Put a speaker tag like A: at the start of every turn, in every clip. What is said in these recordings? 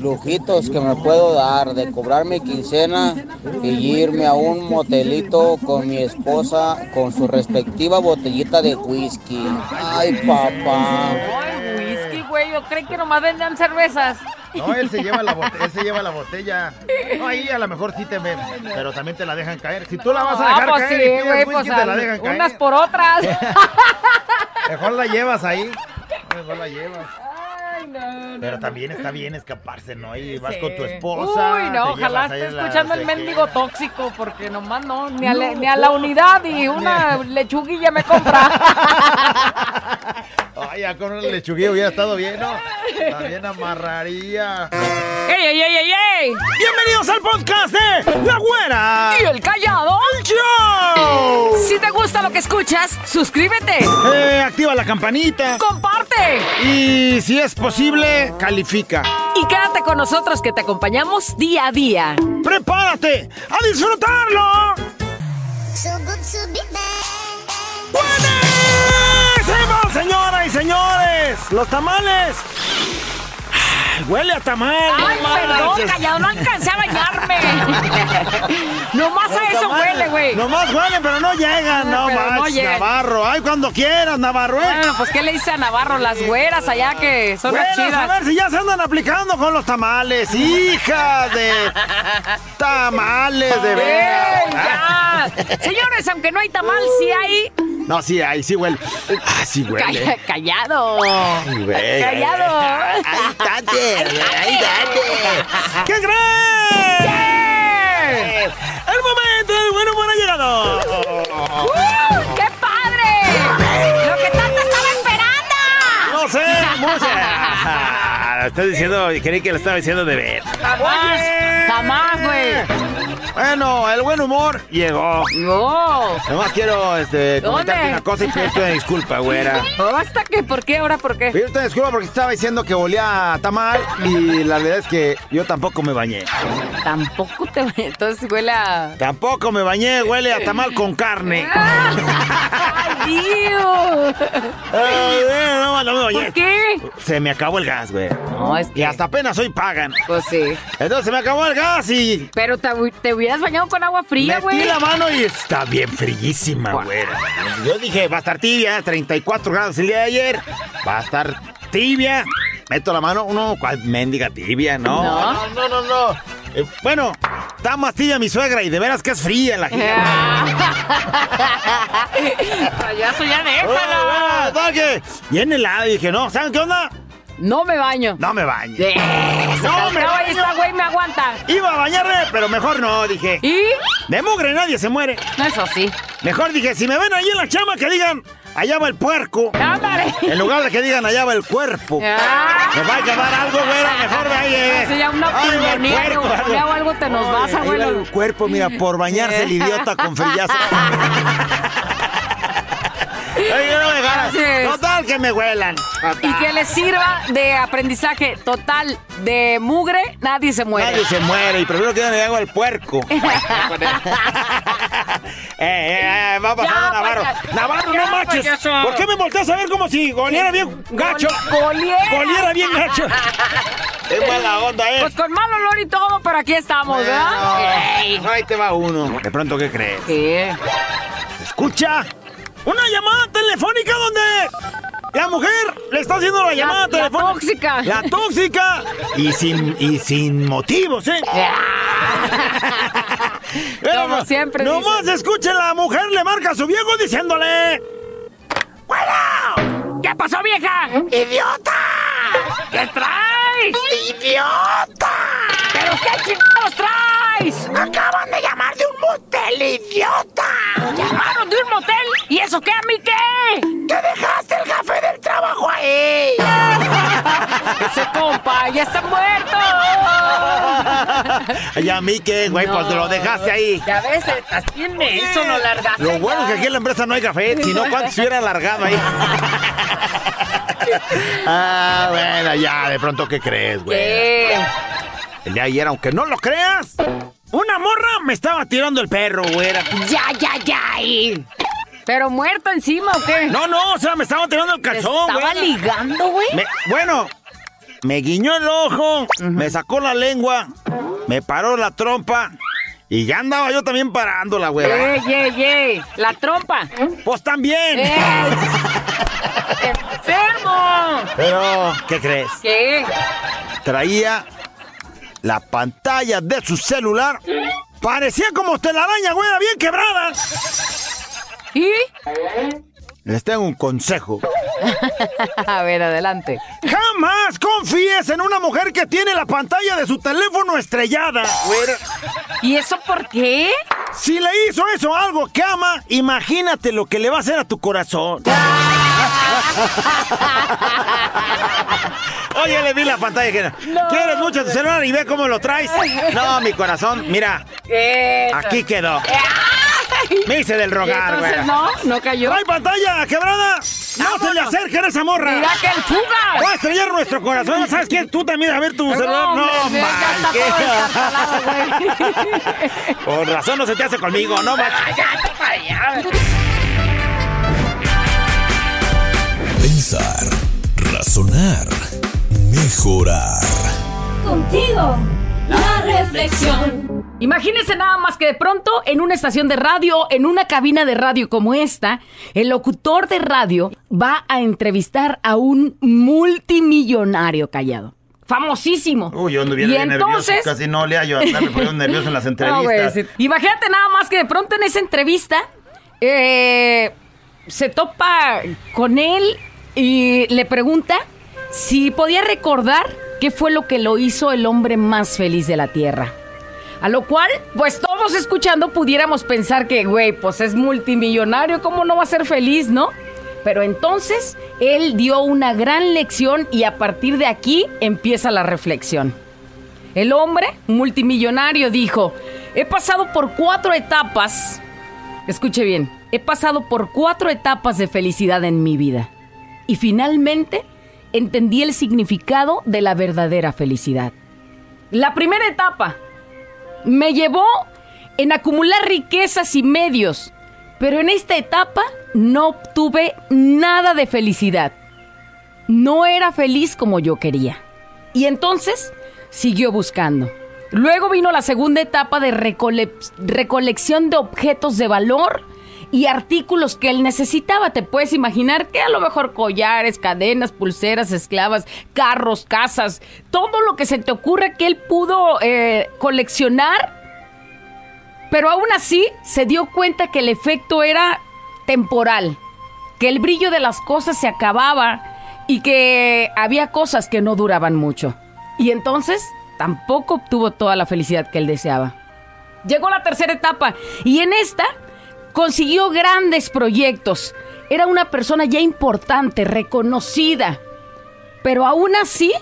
A: lujitos que me puedo dar de cobrar mi quincena y irme a un motelito con mi esposa con su respectiva botellita de whisky. Ay, papá.
B: Ay, whisky, güey. Yo creí que nomás vendían cervezas.
C: No, él se lleva la botella, él se lleva la botella. No, ahí a lo mejor sí te ven, pero también te la dejan caer. Si tú la vas a
B: Ah,
C: dejar
B: pues
C: caer
B: sí,
C: y pides
B: güey,
C: whisky,
B: pues
C: te la
B: al-
C: dejan caer.
B: unas por otras.
C: Mejor la llevas ahí. Mejor la llevas.
B: No, no,
C: Pero
B: no.
C: también está bien escaparse, ¿no? Y vas
B: Sí.
C: con tu esposa.
B: Uy, no, ojalá esté escuchando el mendigo tóxico, porque nomás no, ni a, la- ni a la unidad y una lechuguilla me compra.
C: Ay, ya con un lechuguillo hubiera estado bien, ¿no? También amarraría.
B: ¡Ey, ey, ey, ey, ey!
C: Bienvenidos al podcast de La Güera.
B: ¿Y el callado?
C: ¡Show!
B: Si te gusta lo que escuchas, suscríbete,
C: Eh, activa la campanita.
B: comparte
C: Y si es posible, califica.
B: y quédate con nosotros que te acompañamos día a día.
C: ¡Prepárate a disfrutarlo!
D: So good to be
C: señores! ¡Los tamales! Huele a tamal.
B: Ay,
C: no
B: perdón, callado, no alcancé a bañarme. Nomás a eso
C: tamales.
B: huele, güey.
C: Nomás huelen, pero no llegan. No
B: llegan.
C: Navarro. Ay, cuando quieras, Navarro. ¿eh?
B: Bueno, pues ¿qué le dice a Navarro? Las güeras allá que son las
C: Buenas, a
B: chidas.
C: ver si ya se andan aplicando con los tamales. Hija de tamales de
B: ¡Ey,
C: veras.
B: Señores, aunque no hay tamal, sí hay.
C: No, sí, ahí sí huele. Ah, sí huele.
B: Calla- callado.
C: Ay, güey.
B: Callado.
C: Ahí date, ahí date. ¿Qué crees? El momento del buen humor ha llegado.
B: ¡Uh, ¡Qué
C: mucha. Estoy diciendo, creí que lo estaba diciendo de ver.
B: Jamás, jamás, güey.
C: Bueno, el buen humor llegó.
B: No.
C: Nomás quiero este, comentarte
B: ¿Dónde?
C: una cosa y pedirte una disculpa, güera.
B: ¿Basta que? ¿Por qué? ¿Ahora por qué?
C: Pedirte una disculpa porque estaba diciendo que olía a tamal y la verdad es que yo tampoco me bañé.
B: Tampoco te... Entonces huele a...
C: Tampoco me bañé, huele a tamal con carne.
B: ¡Ay, Dios!
C: Ay, no, no me bañé.
B: ¿Por qué?
C: Se me acabó el gas, güey.
B: No, es
C: Y hasta apenas hoy pagan.
B: Pues sí.
C: Entonces se me acabó el gas y
B: Pero te, te hubieras bañado con agua fría,
C: metí
B: güey.
C: la mano y está bien frillísima, güey. Yo dije, va a estar tibia, 34 grados el día de ayer. Va a estar tibia. Meto la mano, uno, ¿cuál mendiga tibia? No,
B: No.
C: no, no, no. no. Eh, bueno, está más tibia mi suegra y de veras que es fría la
B: Payaso, ya déjala.
C: que bien helado y dije, no, ¿saben qué onda?
B: No me baño.
C: No me bañe.
B: Eh, se
C: No, me baño.
B: esta güey me aguanta.
C: Iba a bañarme, pero mejor no, dije.
B: ¿Y?
C: De mugre nadie se muere.
B: Eso sí.
C: Mejor dije, si me ven ahí en la chama, que digan, allá va el puerco.
B: ¡Ándale!
C: En lugar de que digan, allá va el cuerpo.
B: Ah.
C: Me va a quedar algo, güera, mejor ahí. Eh.
B: Eso ya una o algo te nos vas, abuelo.
C: el cuerpo, mira, por bañarse el idiota con frillazo. Total, que me huelan.
B: Y que les sirva de aprendizaje total de mugre, nadie se muere.
C: Nadie se muere y primero que le hago al puerco. eh, eh, eh, va pasar
B: Ya,
C: Navarro.
B: payaso.
C: Navarro,
B: Ya,
C: no manches.
B: payaso.
C: ¿Por qué me volteas a ver como si goliera bien gacho?
B: Goliera.
C: Goliera bien gacho. Es mala onda, eh.
B: Pues con mal olor y todo, pero aquí estamos, ¿verdad?
C: Bueno, ahí te va uno. De pronto, ¿qué crees?
B: ¿Qué?
C: Escucha. Una llamada telefónica donde la mujer le está haciendo la llamada
B: la
C: telefónica.
B: tóxica.
C: La tóxica. Y sin, y sin motivos, ¿eh? Pero
B: Como
C: no-
B: siempre
C: Nomás
B: dicen.
C: escuche, la mujer le marca a su viejo diciéndole...
B: ¿Qué pasó, vieja? ¡Idiota! ¿Qué traes? ¡Idiota! ¿Pero qué chingados traes? Acaban de llamar de un motel, idiota. ¿Llamaron de un motel? ¿Y eso qué a mí qué? Que dejaste el café del trabajo ahí. Ese compa ya está muerto.
C: Ay, a mí qué, güey, pues
B: No.
C: lo dejaste ahí.
B: Ya ves, estás bien menso, lo largaste.
C: Lo bueno es que aquí en la empresa no hay café, si no, ¿cuánto se hubiera alargado ahí? ah, bueno, ya, de pronto, ¿qué crees, güey?
B: ¿Qué?
C: El de ayer, aunque no lo creas, una morra me estaba tirando el perro, güera.
B: Ya, ya, ya. y- ¿Pero muerto encima o qué?
C: No, no, o sea, me estaba tirando el
B: ¿Te
C: calzón,
B: ¿Estaba
C: güera.
B: ligando, güey?
C: Me- bueno, me guiñó el ojo, me sacó la lengua, me paró la trompa y ya andaba yo también parándola, güey.
B: ¡Ey, ey, ey! ¡La trompa!
C: Pues también.
B: ¡Ey! ¡Enfermo!
C: Pero, ¿qué crees?
B: ¿Qué?
C: Traía la pantalla de su celular. Parecía como telaraña, güey, bien quebrada.
B: ¿Y?
C: Les tengo un consejo.
B: A ver, adelante.
C: Jamás confíes en una mujer que tiene la pantalla de su teléfono estrellada.
B: ¿Y eso por qué?
C: Si le hizo eso algo que ama, imagínate lo que le va a hacer a tu corazón. Oye, le vi la pantalla que
B: No,
C: ¿Quieres mucho tu celular y ve cómo lo traes? No, mi corazón, mira,
B: Eso.
C: aquí quedó. Me hice del
B: ¿Y
C: rogar,
B: entonces
C: güey.
B: no? ¿No cayó?
C: ¿Trae pantalla quebrada? ¡No se le acerquen a esa morra!
B: ¡Mira que el fuga!
C: Va a estrellar nuestro corazón. ¿Sabes qué? Tú también, a ver tu celular.
B: hombre,
C: No,
B: ya está todo güey.
C: Por razón no se te hace conmigo, no manches.
E: Pensar, razonar, mejorar.
F: Contigo, la reflexión.
B: Imagínense nada más que de pronto en una estación de radio, en una cabina de radio como esta, el locutor de radio va a entrevistar a un multimillonario callado. Famosísimo.
C: Uy, yo anduviera
B: y
C: bien
B: entonces,
C: nervioso. Casi no le hallo andarme poniendo nervioso en las
B: No,
C: entrevistas.
B: Imagínate nada más que de pronto en esa entrevista eh, se topa con él y le pregunta si podía recordar qué fue lo que lo hizo el hombre más feliz de la Tierra. A lo cual, pues todos escuchando pudiéramos pensar que, güey, pues es multimillonario, ¿cómo no va a ser feliz, no? Pero entonces él dio una gran lección y a partir de aquí empieza la reflexión. El hombre multimillonario dijo, he pasado por cuatro etapas, escuche bien, he pasado por cuatro etapas de felicidad en mi vida. Y finalmente entendí el significado de la verdadera felicidad. La primera etapa me llevó en acumular riquezas y medios, pero en esta etapa no obtuve nada de felicidad. No era feliz como yo quería. Y entonces siguió buscando. Luego vino la segunda etapa de recole- recolección de objetos de valor y artículos que él necesitaba. Te puedes imaginar que a lo mejor collares, cadenas, pulseras, esclavas, carros, casas, todo lo que se te ocurre que él pudo eh, coleccionar. Pero aún así se dio cuenta que el efecto era temporal, que el brillo de las cosas se acababa y que había cosas que no duraban mucho. Y entonces tampoco obtuvo toda la felicidad que él deseaba. Llegó la tercera etapa y en esta consiguió grandes proyectos. Era una persona ya importante, reconocida. Pero aún así,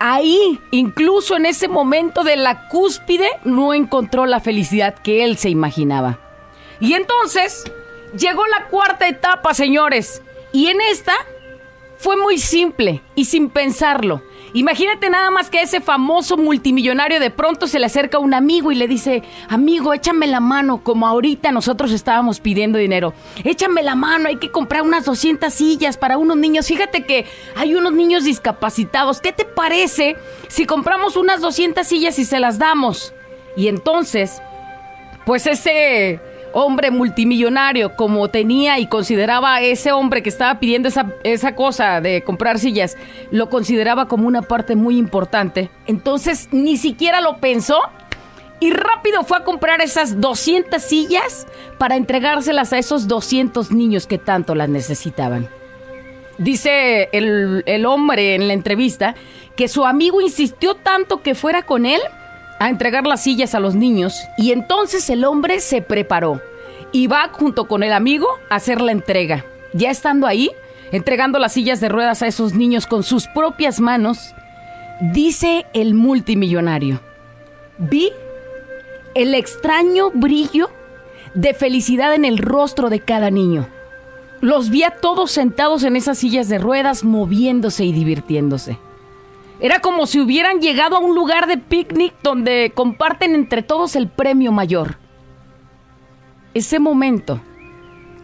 B: ahí, incluso en ese momento de la cúspide, no encontró la felicidad que él se imaginaba. Y entonces llegó la cuarta etapa, señores. Y en esta fue muy simple y sin pensarlo. Imagínate nada más que a ese famoso multimillonario de pronto se le acerca un amigo y le dice, amigo, échame la mano, como ahorita nosotros estábamos pidiendo dinero. Échame la mano, hay que comprar unas 200 sillas para unos niños. Fíjate que hay unos niños discapacitados. ¿Qué te parece si compramos unas 200 sillas y se las damos? Y entonces, pues ese hombre multimillonario, como tenía y consideraba a ese hombre que estaba pidiendo esa, esa cosa de comprar sillas, lo consideraba como una parte muy importante. Entonces ni siquiera lo pensó y rápido fue a comprar esas 200 sillas para entregárselas a esos 200 niños que tanto las necesitaban. Dice el, el hombre en la entrevista que su amigo insistió tanto que fuera con él a entregar las sillas a los niños y entonces el hombre se preparó y va junto con el amigo a hacer la entrega. Ya estando ahí, entregando las sillas de ruedas a esos niños con sus propias manos, dice el multimillonario, vi el extraño brillo de felicidad en el rostro de cada niño. Los vi a todos sentados en esas sillas de ruedas, moviéndose y divirtiéndose. Era como si hubieran llegado a un lugar de picnic donde comparten entre todos el premio mayor. Ese momento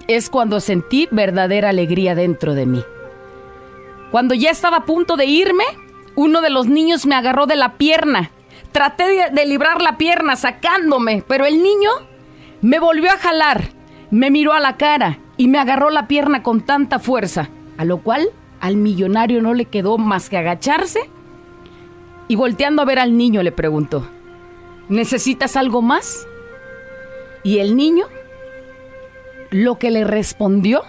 B: es cuando sentí verdadera alegría dentro de mí. Cuando ya estaba a punto de irme, uno de los niños me agarró de la pierna. Traté de, de librar la pierna sacándome, pero el niño me volvió a jalar, me miró a la cara y me agarró la pierna con tanta fuerza, a lo cual al millonario no le quedó más que agacharse y volteando a ver al niño le preguntó, ¿necesitas algo más? Y el niño lo que le respondió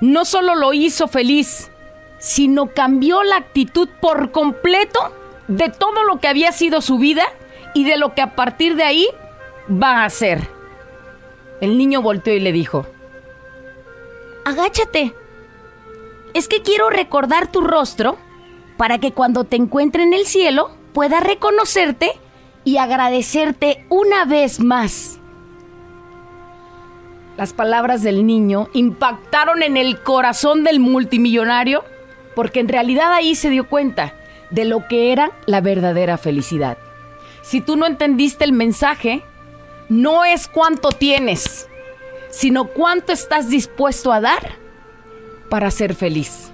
B: no solo lo hizo feliz, sino cambió la actitud por completo de todo lo que había sido su vida y de lo que a partir de ahí va a ser. El niño volteó y le dijo, Agáchate. Es que quiero recordar tu rostro para que cuando te encuentre en el cielo pueda reconocerte y agradecerte una vez más. Las palabras del niño impactaron en el corazón del multimillonario porque en realidad ahí se dio cuenta de lo que era la verdadera felicidad. Si tú no entendiste el mensaje, no es cuánto tienes, sino cuánto estás dispuesto a dar para ser feliz.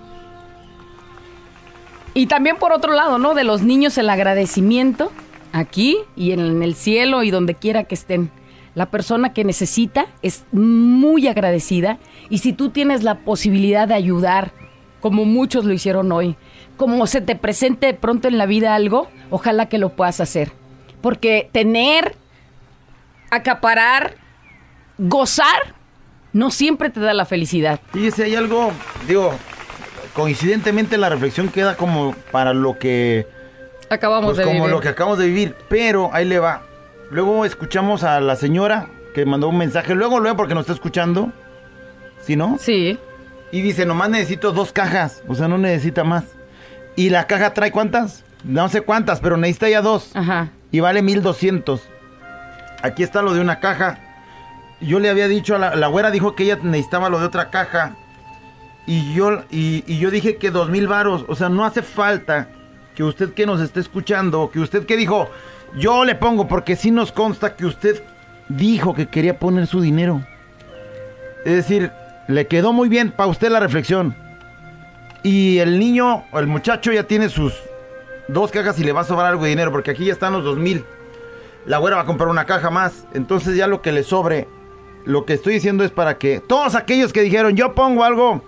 B: Y también por otro lado, ¿no? De los niños el agradecimiento aquí y en el cielo y donde quiera que estén. La persona que necesita es muy agradecida y si tú tienes la posibilidad de ayudar, como muchos lo hicieron hoy, como se te presente pronto en la vida algo, ojalá que lo puedas hacer. Porque tener, acaparar, gozar, no siempre te da la felicidad.
C: Fíjese, hay algo, digo, coincidentemente la reflexión queda como para lo que
B: Acabamos
C: pues
B: de
C: como
B: vivir.
C: lo que acabamos de vivir, pero ahí le va. Luego escuchamos a la señora que mandó un mensaje, luego luego porque nos está escuchando. ¿Sí, no?
B: Sí.
C: Y dice, nomás necesito dos cajas, o sea, no necesita más. ¿Y la caja trae cuántas? No sé cuántas, pero necesita ya dos.
B: Ajá.
C: Y vale 1200. Aquí está lo de una caja. Yo le había dicho a la, la güera, dijo que ella necesitaba lo de otra caja. Y yo, y, yo dije que dos mil varos. O sea, no hace falta que usted que nos esté escuchando, que usted que dijo, yo le pongo, porque sí nos consta que usted dijo que quería poner su dinero. Es decir, le quedó muy bien para usted la reflexión. Y el niño, o el muchacho ya tiene sus dos cajas y le va a sobrar algo de dinero, porque aquí ya están los dos mil. La güera va a comprar una caja más. Entonces ya lo que le sobre, lo que estoy diciendo es para que todos aquellos que dijeron, yo pongo algo,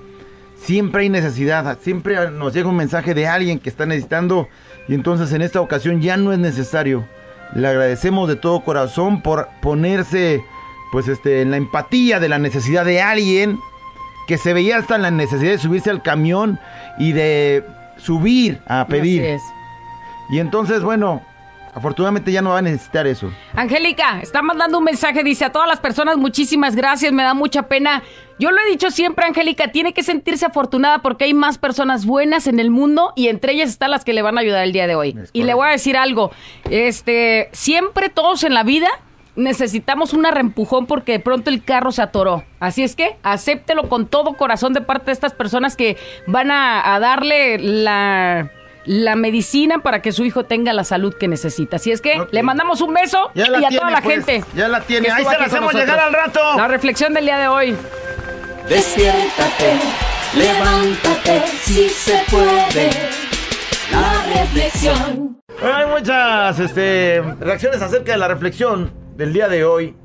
C: siempre hay necesidad, siempre nos llega un mensaje de alguien que está necesitando y entonces en esta ocasión ya no es necesario. Le agradecemos de todo corazón por ponerse pues este en la empatía de la necesidad de alguien que se veía hasta en la necesidad de subirse al camión y de subir a pedir.
B: Así es.
C: Y entonces, bueno, afortunadamente ya no va a necesitar eso.
B: Angélica, está mandando un mensaje, dice a todas las personas, muchísimas gracias, me da mucha pena. Yo lo he dicho siempre, Angélica, tiene que sentirse afortunada porque hay más personas buenas en el mundo y entre ellas están las que le van a ayudar el día de hoy. Y le voy a decir algo, este, siempre todos en la vida necesitamos un arrempujón porque de pronto el carro se atoró. Así es que acéptelo con todo corazón de parte de estas personas que van a, a darle la, la medicina para que su hijo tenga la salud que necesita. Así es que le mandamos un beso
C: Ya
B: y a
C: tiene,
B: toda la
C: pues,
B: gente.
C: ya la tiene. Ahí se la hacemos llegar al rato.
B: La reflexión del día de hoy.
F: Despiértate, levántate, si se puede. La reflexión.
C: Hay muchas este, reacciones acerca de la reflexión del día de hoy.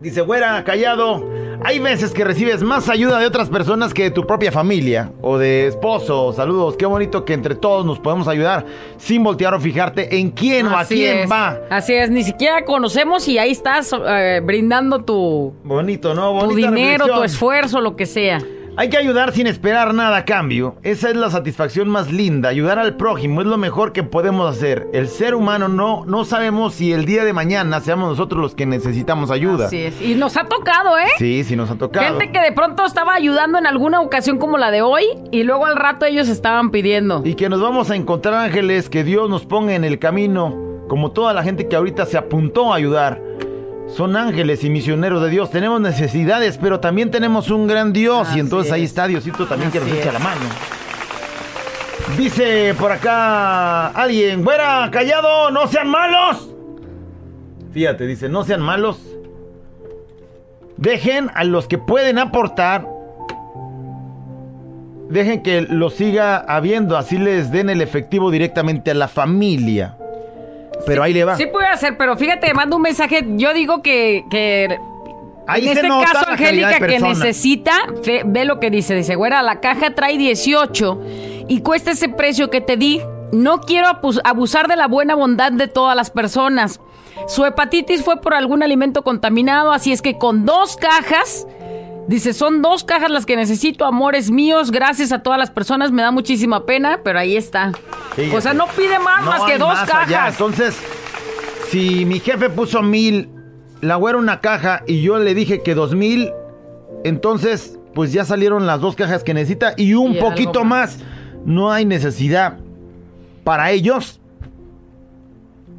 C: Dice, güera, callado. Hay veces que recibes más ayuda de otras personas que de tu propia familia o de esposo. Saludos, qué bonito que entre todos nos podemos ayudar sin voltear o fijarte en quién o a quién
B: es.
C: va.
B: Así es, ni siquiera conocemos y ahí estás eh, brindando tu,
C: Bonito, ¿no?
B: tu dinero, tu esfuerzo, lo que sea.
C: Hay que ayudar sin esperar nada a cambio. Esa es la satisfacción más linda. Ayudar al prójimo es lo mejor que podemos hacer. El ser humano no, no sabemos si el día de mañana seamos nosotros los que necesitamos ayuda.
B: Así es. Y nos ha tocado, ¿eh?
C: Sí, sí nos ha tocado.
B: Gente que de pronto estaba ayudando en alguna ocasión como la de hoy y luego al rato ellos estaban pidiendo.
C: Y que nos vamos a encontrar ángeles, que Dios nos ponga en el camino, como toda la gente que ahorita se apuntó a ayudar. Son ángeles y misioneros de Dios. Tenemos necesidades, pero también tenemos un gran Dios.
B: Así
C: y entonces ahí
B: es.
C: está Diosito también que nos
B: Así
C: echa la mano. Dice por acá alguien, güera, callado, no sean malos. Fíjate, dice, no sean malos. Dejen a los que pueden aportar dejen que lo siga habiendo, así les den el efectivo directamente a la familia. Pero ahí le va.
B: Sí puede hacer, pero fíjate, manda un mensaje. Yo digo que, que
C: Ahí
B: en
C: se
B: este
C: nota
B: caso, Angélica, que necesita, fe- ve lo que dice. Dice, güera, la caja trae 18 y cuesta ese precio que te di. No quiero abusar de la buena bondad de todas las personas. Su hepatitis fue por algún alimento contaminado, así es que con dos cajas, dice, son dos cajas las que necesito, amores míos, gracias a todas las personas, me da muchísima pena, pero ahí está.
C: Fíjate.
B: O sea, no pide más,
C: No
B: más que dos
C: más
B: cajas.
C: allá. Entonces, si mi jefe puso mil, la güera una caja y yo le dije que dos mil, entonces, pues ya salieron las dos cajas que necesita y un
B: Y
C: poquito más. No hay necesidad para ellos.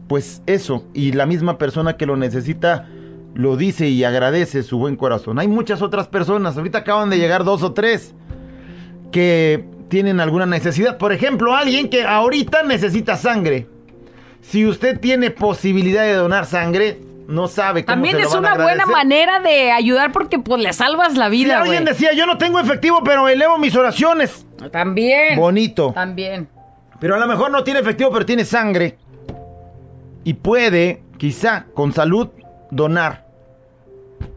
C: Pues eso, y la misma persona que lo necesita lo dice y agradece su buen corazón. Hay muchas otras personas, ahorita acaban de llegar dos o tres que tienen alguna necesidad. Por ejemplo, alguien que ahorita necesita sangre. Si usted tiene posibilidad de donar sangre, no sabe cómo
B: También
C: se lo
B: es
C: van a
B: una buena manera de ayudar porque pues le salvas la
C: Si
B: vida,
C: alguien
B: güey.
C: decía, yo no tengo efectivo, pero elevo mis oraciones.
B: También.
C: Bonito.
B: También.
C: Pero a lo mejor no tiene efectivo, pero tiene sangre. Y puede, quizá, con salud, donar.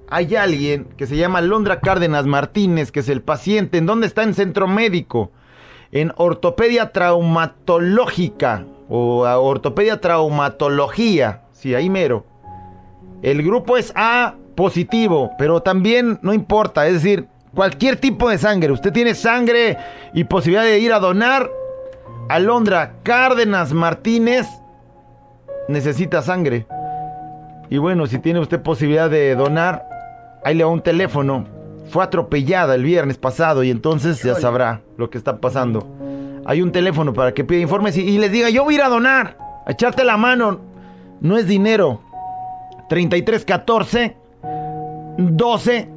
C: Hay alguien que se llama Londra Cárdenas Martínez, que es el paciente. ¿En dónde está? En centro médico. En ortopedia traumatológica. O ortopedia traumatología. Sí, ahí mero. El grupo es A positivo, pero también no importa. Es decir, cualquier tipo de sangre. Usted tiene sangre y posibilidad de ir a donar. Alondra Cárdenas Martínez necesita sangre. Y bueno, si tiene usted posibilidad de donar, ahí le va un teléfono. Fue atropellada el viernes pasado y entonces ya sabrá lo que está pasando. Hay un teléfono para que pida informes y, y les diga, yo voy a ir a donar, a echarte la mano. No es dinero. 3314 12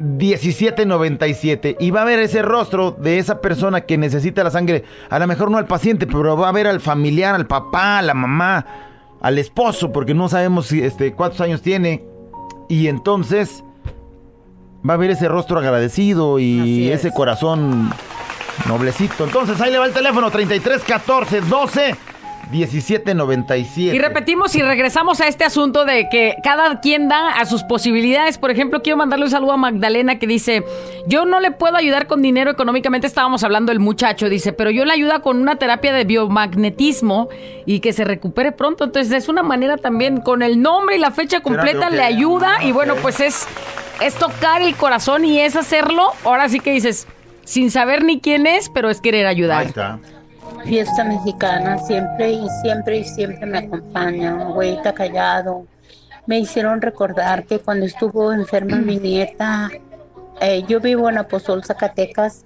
C: 1797 y va a ver ese rostro de esa persona que necesita la sangre. A lo mejor no al paciente, pero va a ver al familiar, al papá, a la mamá, al esposo, porque no sabemos si, este, cuántos años tiene. Y entonces va a ver ese rostro agradecido y
B: es.
C: ese corazón noblecito. Entonces ahí le va el teléfono 33 14 12 17 97.
B: Y repetimos y regresamos a este asunto de que cada quien da a sus posibilidades. Por ejemplo, quiero mandarle un saludo a Magdalena que dice, yo no le puedo ayudar con dinero económicamente, estábamos hablando del muchacho, dice, pero yo le ayuda con una terapia de biomagnetismo y que se recupere pronto. Entonces es una manera también, con el nombre y la fecha completa le ayuda y bueno, pues es, es tocar el corazón y es hacerlo. Ahora sí que dices, sin saber ni quién es, pero es querer ayudar.
C: Ahí está.
G: Fiesta mexicana siempre y siempre y siempre me acompaña, güeyita callado. Me hicieron recordar que cuando estuvo enferma mi nieta, eh, yo vivo en Apozol, Zacatecas,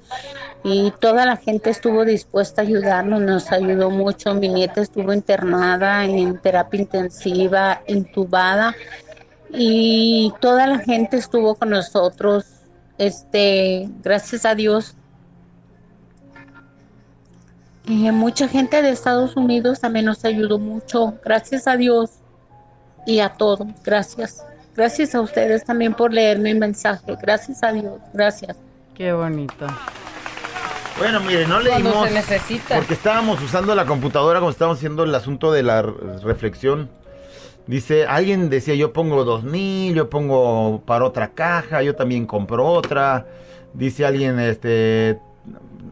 G: y toda la gente estuvo dispuesta a ayudarnos, nos ayudó mucho. Mi nieta estuvo internada en terapia intensiva, intubada, y toda la gente estuvo con nosotros. Este, gracias a Dios, eh, mucha gente de Estados Unidos también nos ayudó mucho. Gracias a Dios y a todos. Gracias. Gracias a ustedes también por leer mi mensaje. Gracias a Dios. Gracias.
B: Qué bonito.
C: Bueno, mire, no
B: Cuando
C: leímos
B: se necesita.
C: porque estábamos usando la computadora cuando estábamos haciendo el asunto de la reflexión. Dice, alguien decía, yo pongo dos mil, yo pongo para otra caja, yo también compro otra. Dice alguien, este,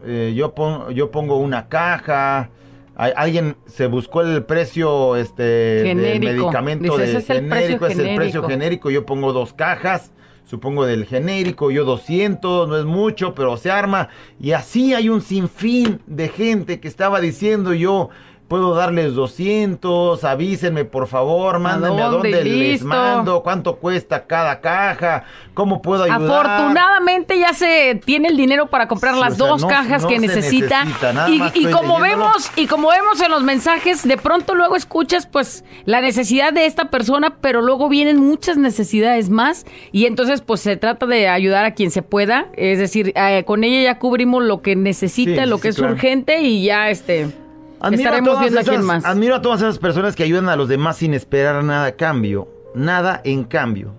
C: eh, yo, pon- yo pongo una caja. Hay- alguien se buscó el precio este del medicamento
B: Dice,
C: de
B: "Ese es el precio
C: genérico, es el precio
B: genérico".
C: genérico, yo pongo dos cajas, supongo del genérico, yo 200, no es mucho, pero se arma. Y así hay un sinfín de gente que estaba diciendo yo... Puedo darles 200, avísenme por favor, mándenme a
B: dónde?
C: dónde les mando, cuánto cuesta cada caja, cómo puedo ayudar.
B: Afortunadamente ya se tiene el dinero para comprar
C: Sí,
B: las
C: sea,
B: dos
C: no-
B: cajas
C: no
B: que necesita. y y como
C: leyéndolo.
B: vemos y como vemos en los mensajes, de pronto luego escuchas pues la necesidad de esta persona, pero luego vienen muchas necesidades más y entonces pues se trata de ayudar a quien se pueda, es decir, eh, con ella ya cubrimos lo que necesita,
C: Sí,
B: lo
C: sí,
B: que es
C: claro.
B: urgente y ya este
C: Admiro a
B: estaremos
C: todas
B: viendo a
C: esas-
B: quién más.
C: Admiro a todas esas personas que ayudan a los demás sin esperar nada a cambio. Nada en cambio.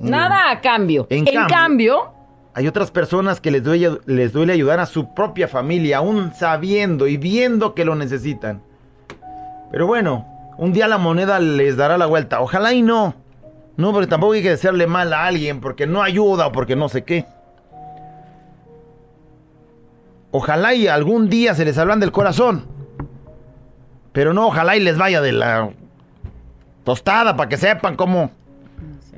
B: Nada a cambio.
C: En
B: En,
C: cambio.
B: cambio,
C: Hay otras personas que les duele, les duele ayudar a su propia familia, aún sabiendo y viendo que lo necesitan. Pero bueno, un día la moneda les dará la vuelta. Ojalá y no. No, porque tampoco hay que desearle mal a alguien porque no ayuda o porque no sé qué. Ojalá y algún día se les hablan del corazón. Pero no, ojalá y les vaya de la tostada para que sepan cómo.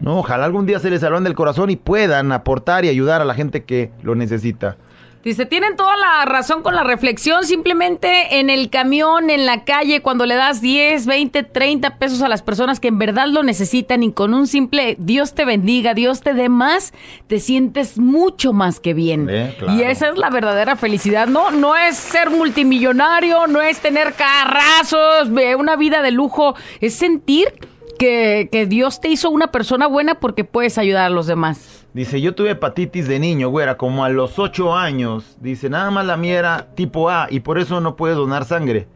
C: No, ojalá algún día se les hablan del corazón y puedan aportar y ayudar a la gente que lo necesita.
B: Dice, tienen toda la razón con la reflexión, simplemente en el camión, en la calle, cuando le das 10, 20, 30 pesos a las personas que en verdad lo necesitan y con un simple Dios te bendiga, Dios te dé más, te sientes mucho más que bien.
C: Eh, claro.
B: Y esa es la verdadera felicidad, ¿no? No es ser multimillonario, no es tener carrazos, ve, una vida de lujo, es sentir que, que Dios te hizo una persona buena porque puedes ayudar a los demás.
C: Dice, yo tuve hepatitis de niño, güera, como a los 8 años. Dice, nada más la mía era tipo A y por eso no puede donar sangre.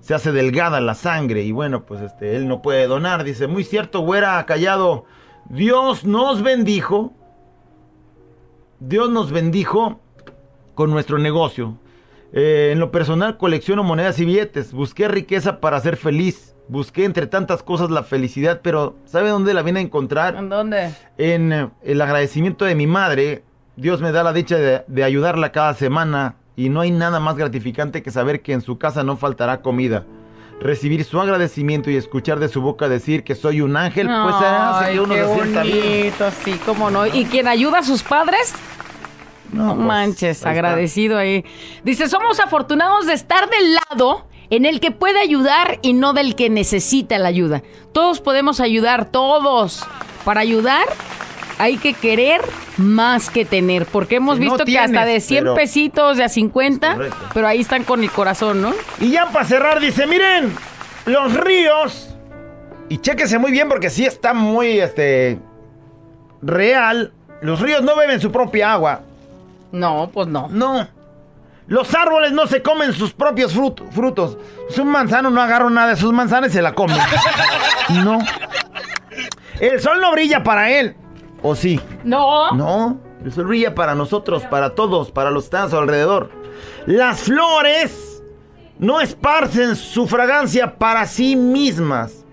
C: Se hace delgada la sangre y bueno, pues este, él no puede donar. Dice, muy cierto, güera, callado. Dios nos bendijo. Dios nos bendijo con nuestro negocio. Eh, en lo personal colecciono monedas y billetes. Busqué riqueza para ser feliz. Busqué entre tantas cosas la felicidad, pero ¿sabe dónde la vine a encontrar?
B: ¿En dónde?
C: en eh, el agradecimiento de mi madre, Dios me da la dicha de, de ayudarla cada semana y no hay nada más gratificante que saber que en su casa no faltará comida. Recibir su agradecimiento y escuchar de su boca decir que soy un ángel, pues hace que uno
B: qué
C: se sienta bien.
B: bonito, sí, cómo no. ¿Y quien ayuda a sus padres? No,
C: pues,
B: manches,
C: ahí está.
B: agradecido ahí. Dice, somos afortunados de estar del lado en el que puede ayudar y no del que necesita la ayuda. Todos podemos ayudar, todos. Para ayudar hay que querer más que tener, porque hemos
C: no
B: visto que hasta de
C: tienes,
B: 100
C: pero-
B: pesitos, de a 50,
C: Correcto.
B: pero ahí están con el corazón, ¿no?
C: Y ya para cerrar, dice, miren, los ríos. Y chéquese muy bien porque sí está muy, este, real. Los ríos no beben su propia agua.
B: No, pues no.
C: No. Los árboles no se comen sus propios frut- frutos. Si un manzano no agarra una de sus manzanas y se la come. No. El sol no brilla para él. ¿O sí?
B: No.
C: No. El sol brilla para nosotros, para todos, para los que están a su alrededor. Las flores no esparcen su fragancia para sí mismas.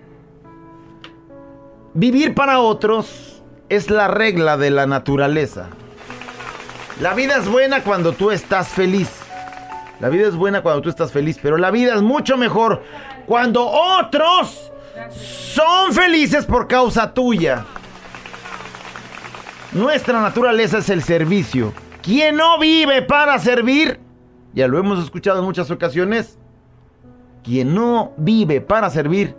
C: Vivir para otros es la regla de la naturaleza. La vida es buena cuando tú estás feliz. La vida es buena cuando tú estás feliz, pero la vida es mucho mejor cuando otros son felices por causa tuya. Nuestra naturaleza es el servicio. Quien no vive para servir, ya lo hemos escuchado en muchas ocasiones, quien no vive para servir,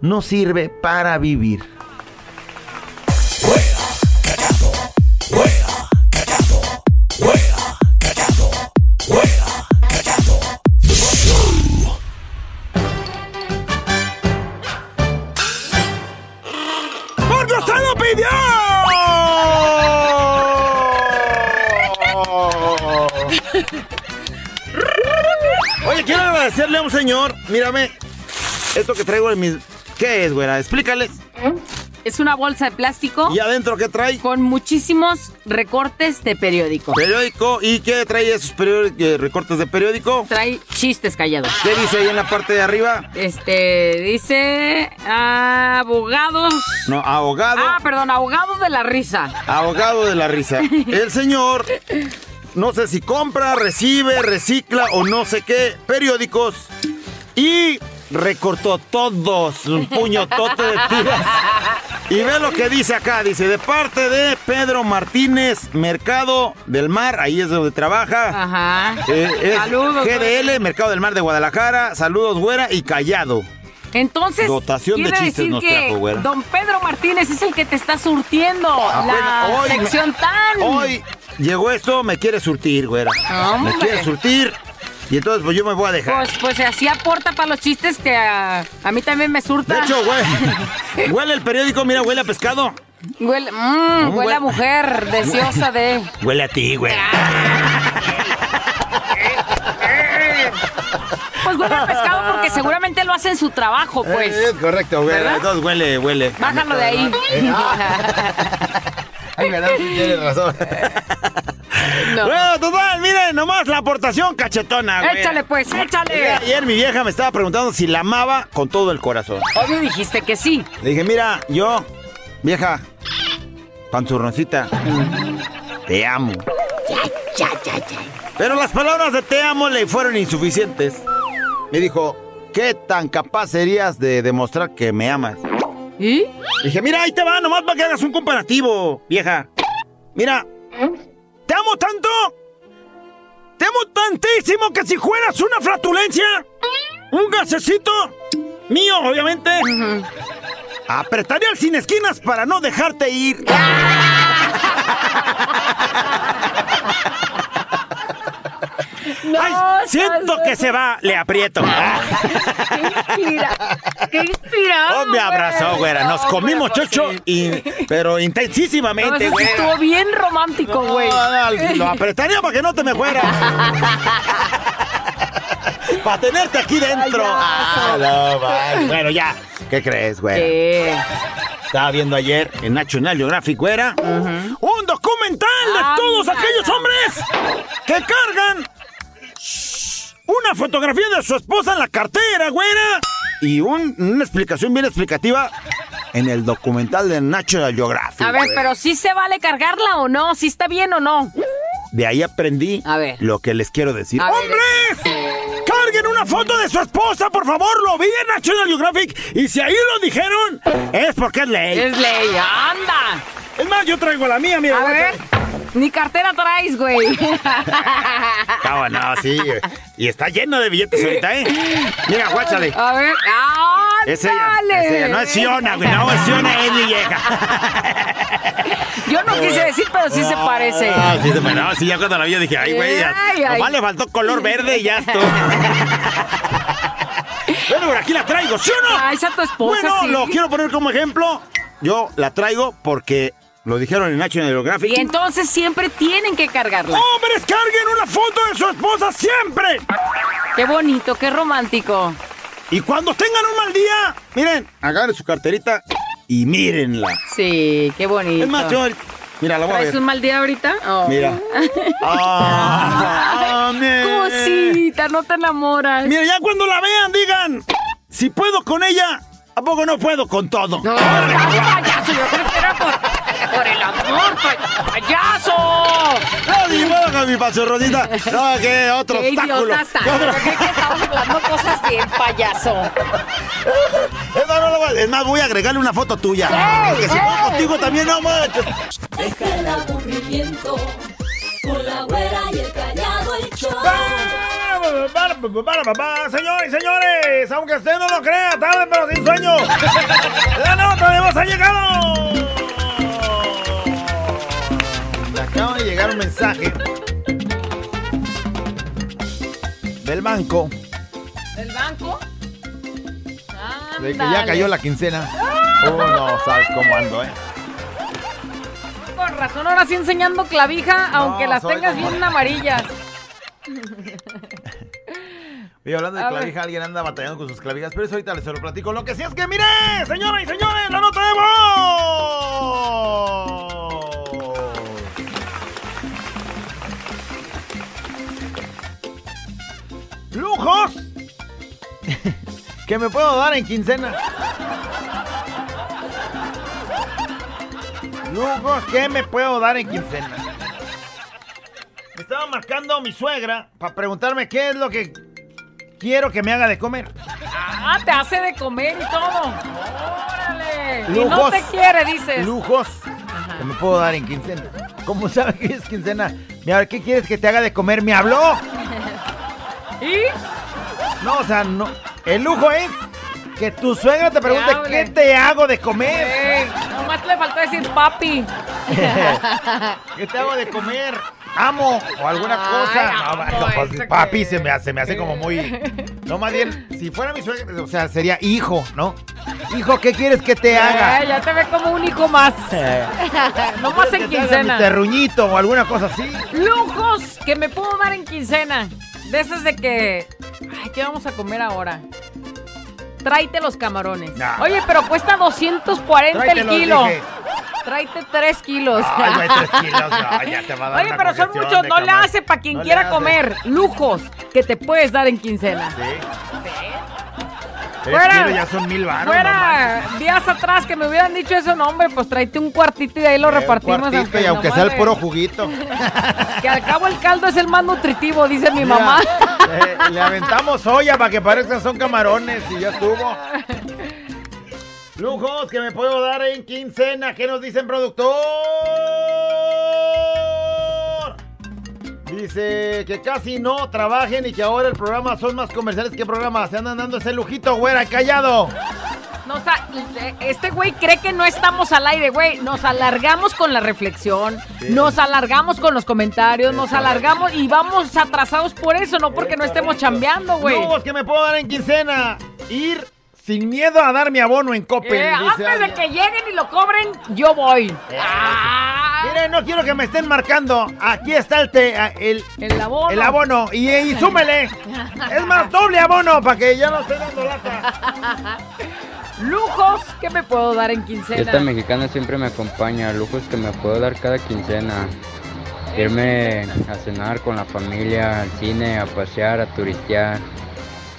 C: no sirve para vivir. Agradecerle a un señor, mírame, esto que traigo en mis... ¿Qué es, güera? Explícales.
B: Es una bolsa de plástico
C: ¿Y adentro qué trae?
B: con muchísimos recortes de periódico.
C: Periódico. ¿Y qué trae esos eh, recortes de periódico?
B: Trae chistes callados.
C: ¿Qué dice ahí en la parte de arriba?
B: Este, dice abogados.
C: No, abogado.
B: Ah, perdón, abogado de la risa.
C: Abogado de la risa. El señor, no sé si compra, recibe, recicla o no sé qué periódicos y recortó todos un puñotote de tiras. Y ve lo que dice acá, dice, de parte de Pedro Martínez, Mercado del Mar, ahí es donde trabaja.
B: Ajá.
C: Eh,
B: Saludos.
C: GDL, Mercado del Mar de Guadalajara, saludos güera y callado.
B: Entonces,
C: Dotación de chistes
B: decir
C: nos
B: que
C: trajo, güera.
B: don Pedro Martínez es el que te está surtiendo
C: Ah,
B: la
C: bueno, hoy me-
B: sección tan.
C: Hoy llegó esto, me quiere surtir, güera.
B: Hombre.
C: Me quiere surtir. Y entonces, pues yo me voy a dejar.
B: Pues, pues así aporta para los chistes que a, a mí también me surta.
C: de hecho, güey. Huele el periódico, mira, huele a pescado.
B: Huele, mm,
C: Mm,
B: huele a mujer deseosa de.
C: Huele a ti, güey.
B: Pues huele a pescado porque seguramente lo hace en su trabajo, pues.
C: Es correcto, güey.
B: ¿Verdad?
C: Entonces huele, huele. Eh,
B: Bájalo de ahí.
C: Ay, verdad, sí tienes razón.
B: No.
C: Bueno, total, miren, nomás la aportación cachetona, güey.
B: Échale pues, échale.
C: Ayer mi vieja me estaba preguntando si la amaba con todo el corazón.
B: Obvio dijiste que sí.
C: Le dije, mira, yo, vieja, panzurroncita, te amo. Pero las palabras de te amo le fueron insuficientes. Me dijo, ¿qué tan capaz serías de demostrar que me amas?
B: ¿Y?
C: Dije, mira, ahí te va, nomás para que hagas un comparativo, vieja. Mira, te amo tanto. Te amo tantísimo que si fueras una flatulencia, un gasecito, mío, obviamente, apretaría el sin esquinas para no dejarte ir.
B: No,
C: Ay, siento que se va, le aprieto.
B: Qué inspira. Qué inspirado.
C: Oh, me abrazó, güera. Nos
B: No,
C: comimos
B: pero
C: chocho, y, pero intensísimamente,
B: estuvo bien romántico, güey.
C: Lo apretaría para que no te me fueras. para tenerte aquí dentro. Ah, vale. Bueno, ya. ¿Qué crees, güey?
B: ¿Qué?
C: Estaba viendo ayer en National Geographic, güera, un documental de
B: Ah,
C: todos
B: mira.
C: aquellos hombres que cargan una fotografía de su esposa en la cartera, güera. Y un- una explicación bien explicativa en el documental de National Geographic.
B: A ver, pero ¿sí se vale cargarla o no? ¿Sí está bien o no?
C: De ahí aprendí
B: A ver.
C: lo que les quiero decir.
B: A ver,
C: ¡Hombres! ¡Carguen una foto de su esposa, por favor! Lo vi en National Geographic. Y si ahí lo dijeron, es porque es ley.
B: Es ley, anda.
C: Es más, yo traigo la mía, mira.
B: A ver, ni cartera traes, güey.
C: Ah, no, sí. Y está lleno de billetes ahorita, ¿eh? Mira, guáchale.
B: A ver, ándale.
C: Es ella, es ella. No es Fiona, güey. No, es Fiona, es mi vieja.
B: Yo no quise decir, pero sí se parece.
C: Ah, sí, se no, sí, ya cuando la vi yo dije, ay, güey, ya.
B: Ay, ay.
C: Nomás le faltó color verde y ya estuvo. bueno, por aquí la traigo, ¿sí o no?
B: Ay, esa tu esposa,
C: Bueno,
B: sí.
C: lo quiero poner como ejemplo. Yo la traigo porque lo dijeron en National Geographic.
B: Y entonces siempre tienen que cargarla.
C: ¡Hombres, carguen una foto de su esposa siempre!
B: Qué bonito, qué romántico.
C: Y cuando tengan un mal día, miren, agarren su carterita y mírenla.
B: Sí, qué bonito.
C: Es más, yo, mira, la voy a
B: ¿Traes
C: ver.
B: un mal día ahorita? Oh.
C: Mira. Ah.
B: Cosita, no te enamoras.
C: Mira, ya cuando la vean, digan, si puedo con ella, ¿a poco no puedo con todo?
B: No, yo creo que era por, por el amor, pa- payaso.
C: No, ni modo con mi pachorronita. No, que otro
B: Qué
C: obstáculo.
B: idiota estás.
C: ¿Qué otro-
B: ¿Por qué que estamos hablando cosas bien, payaso?
C: Es más, no lo voy a- es más, voy a agregarle una foto tuya.
B: ¡Ey,
C: Porque si
B: ey!
C: voy contigo también, no manches.
F: Deja el aburrimiento con la güera y el callado el show.
C: Señores y señores, aunque usted no lo crea, tarde pero sin sueño. La nota de voz ha llegado. De llegar un mensaje del banco
B: ¿El banco?
C: de que ya cayó la quincena. Oh, no, sabes cómo ando, eh.
B: Con razón, ahora sí enseñando clavija, aunque las tengas
C: como-
B: bien amarillas.
C: Oye, hablando de
B: A ver.
C: clavija, alguien anda batallando con sus clavijas, pero eso ahorita les se lo platico. Lo que sí es que, mire, señoras y señores, la nota de voz. Lujos que me puedo dar en quincena. Lujos que me puedo dar en quincena. Me estaba marcando mi suegra para preguntarme qué es lo que quiero que me haga de comer.
B: Ah, te hace de comer y todo. Órale. Y no
C: Lujos.
B: te quiere, dices.
C: Lujos que me puedo dar en quincena. ¿Cómo sabe que es quincena? Mira, ¿qué quieres que te haga de comer? ¿Me habló?
B: ¿Y?
C: No, o sea, no. El lujo es que tu suegra te pregunte qué te hago de comer.
B: Nomás le faltó decir papi.
C: ¿Qué te hago de comer? Amo o alguna
B: Ay,
C: cosa. No, no, pues, papi
B: que-
C: se me hace, me hace como muy. No, más bien, si fuera mi suegra, o sea, sería hijo, ¿no? Hijo, ¿qué quieres que te haga?
B: Eh, ya te ve como un hijo más.
C: Eh,
B: Nomás
C: ¿quieres
B: en
C: que te haga mi
B: quincena.
C: terruñito o alguna cosa así.
B: Lujos que me puedo dar en quincena. De esas de que. Ay, ¿qué vamos a comer ahora? Tráete los camarones.
C: Nah.
B: Oye, pero cuesta 240 el kilo.
C: dije.
B: Tráete tres kilos.
C: Ay, güey, tres kilos, no, ya te va a dar
B: Oye, pero son muchos, no le
C: camarón.
B: hace para quien
C: No
B: quiera comer. Lujos que te puedes dar en quincena.
C: Sí. Tres
B: Fuera-
C: ya son mil baros.
B: Fuera días atrás que me hubieran dicho eso, no, hombre, pues tráete un cuartito y ahí lo repartimos.
C: y aunque
B: nomás
C: sea el puro juguito.
B: Que al cabo el caldo es el más nutritivo, dice mi
C: Mira,
B: mamá.
C: Le, le aventamos olla para que parezcan son camarones y ya estuvo. Lujos que me puedo dar en quincena. ¿Qué nos dicen, productor? Dice que casi no trabajen y que ahora el programa son más comerciales que programas. Se andan dando ese lujito, güera, callado.
B: Nos a- este güey cree que no estamos al aire, güey. Nos alargamos con la reflexión, nos alargamos con los comentarios, nos alargamos y vamos atrasados por eso, no porque no estemos chambeando, güey.
C: Lujos que me puedo dar en quincena. Ir sin miedo a dar mi abono en Coppel.
B: Eh,
C: dice
B: antes de que lleguen y lo cobren, yo voy. Ah,
C: Miren, no quiero que me estén marcando. Aquí está el, te- el,
B: el abono.
C: el abono. Y, y súmele. Es más, doble abono para que ya no esté dando lata.
B: Lujos que me puedo dar en quincena.
H: Esta mexicana siempre me acompaña, lujos que me puedo dar cada quincena. Irme a cenar con la familia, al cine, a pasear, a turistear.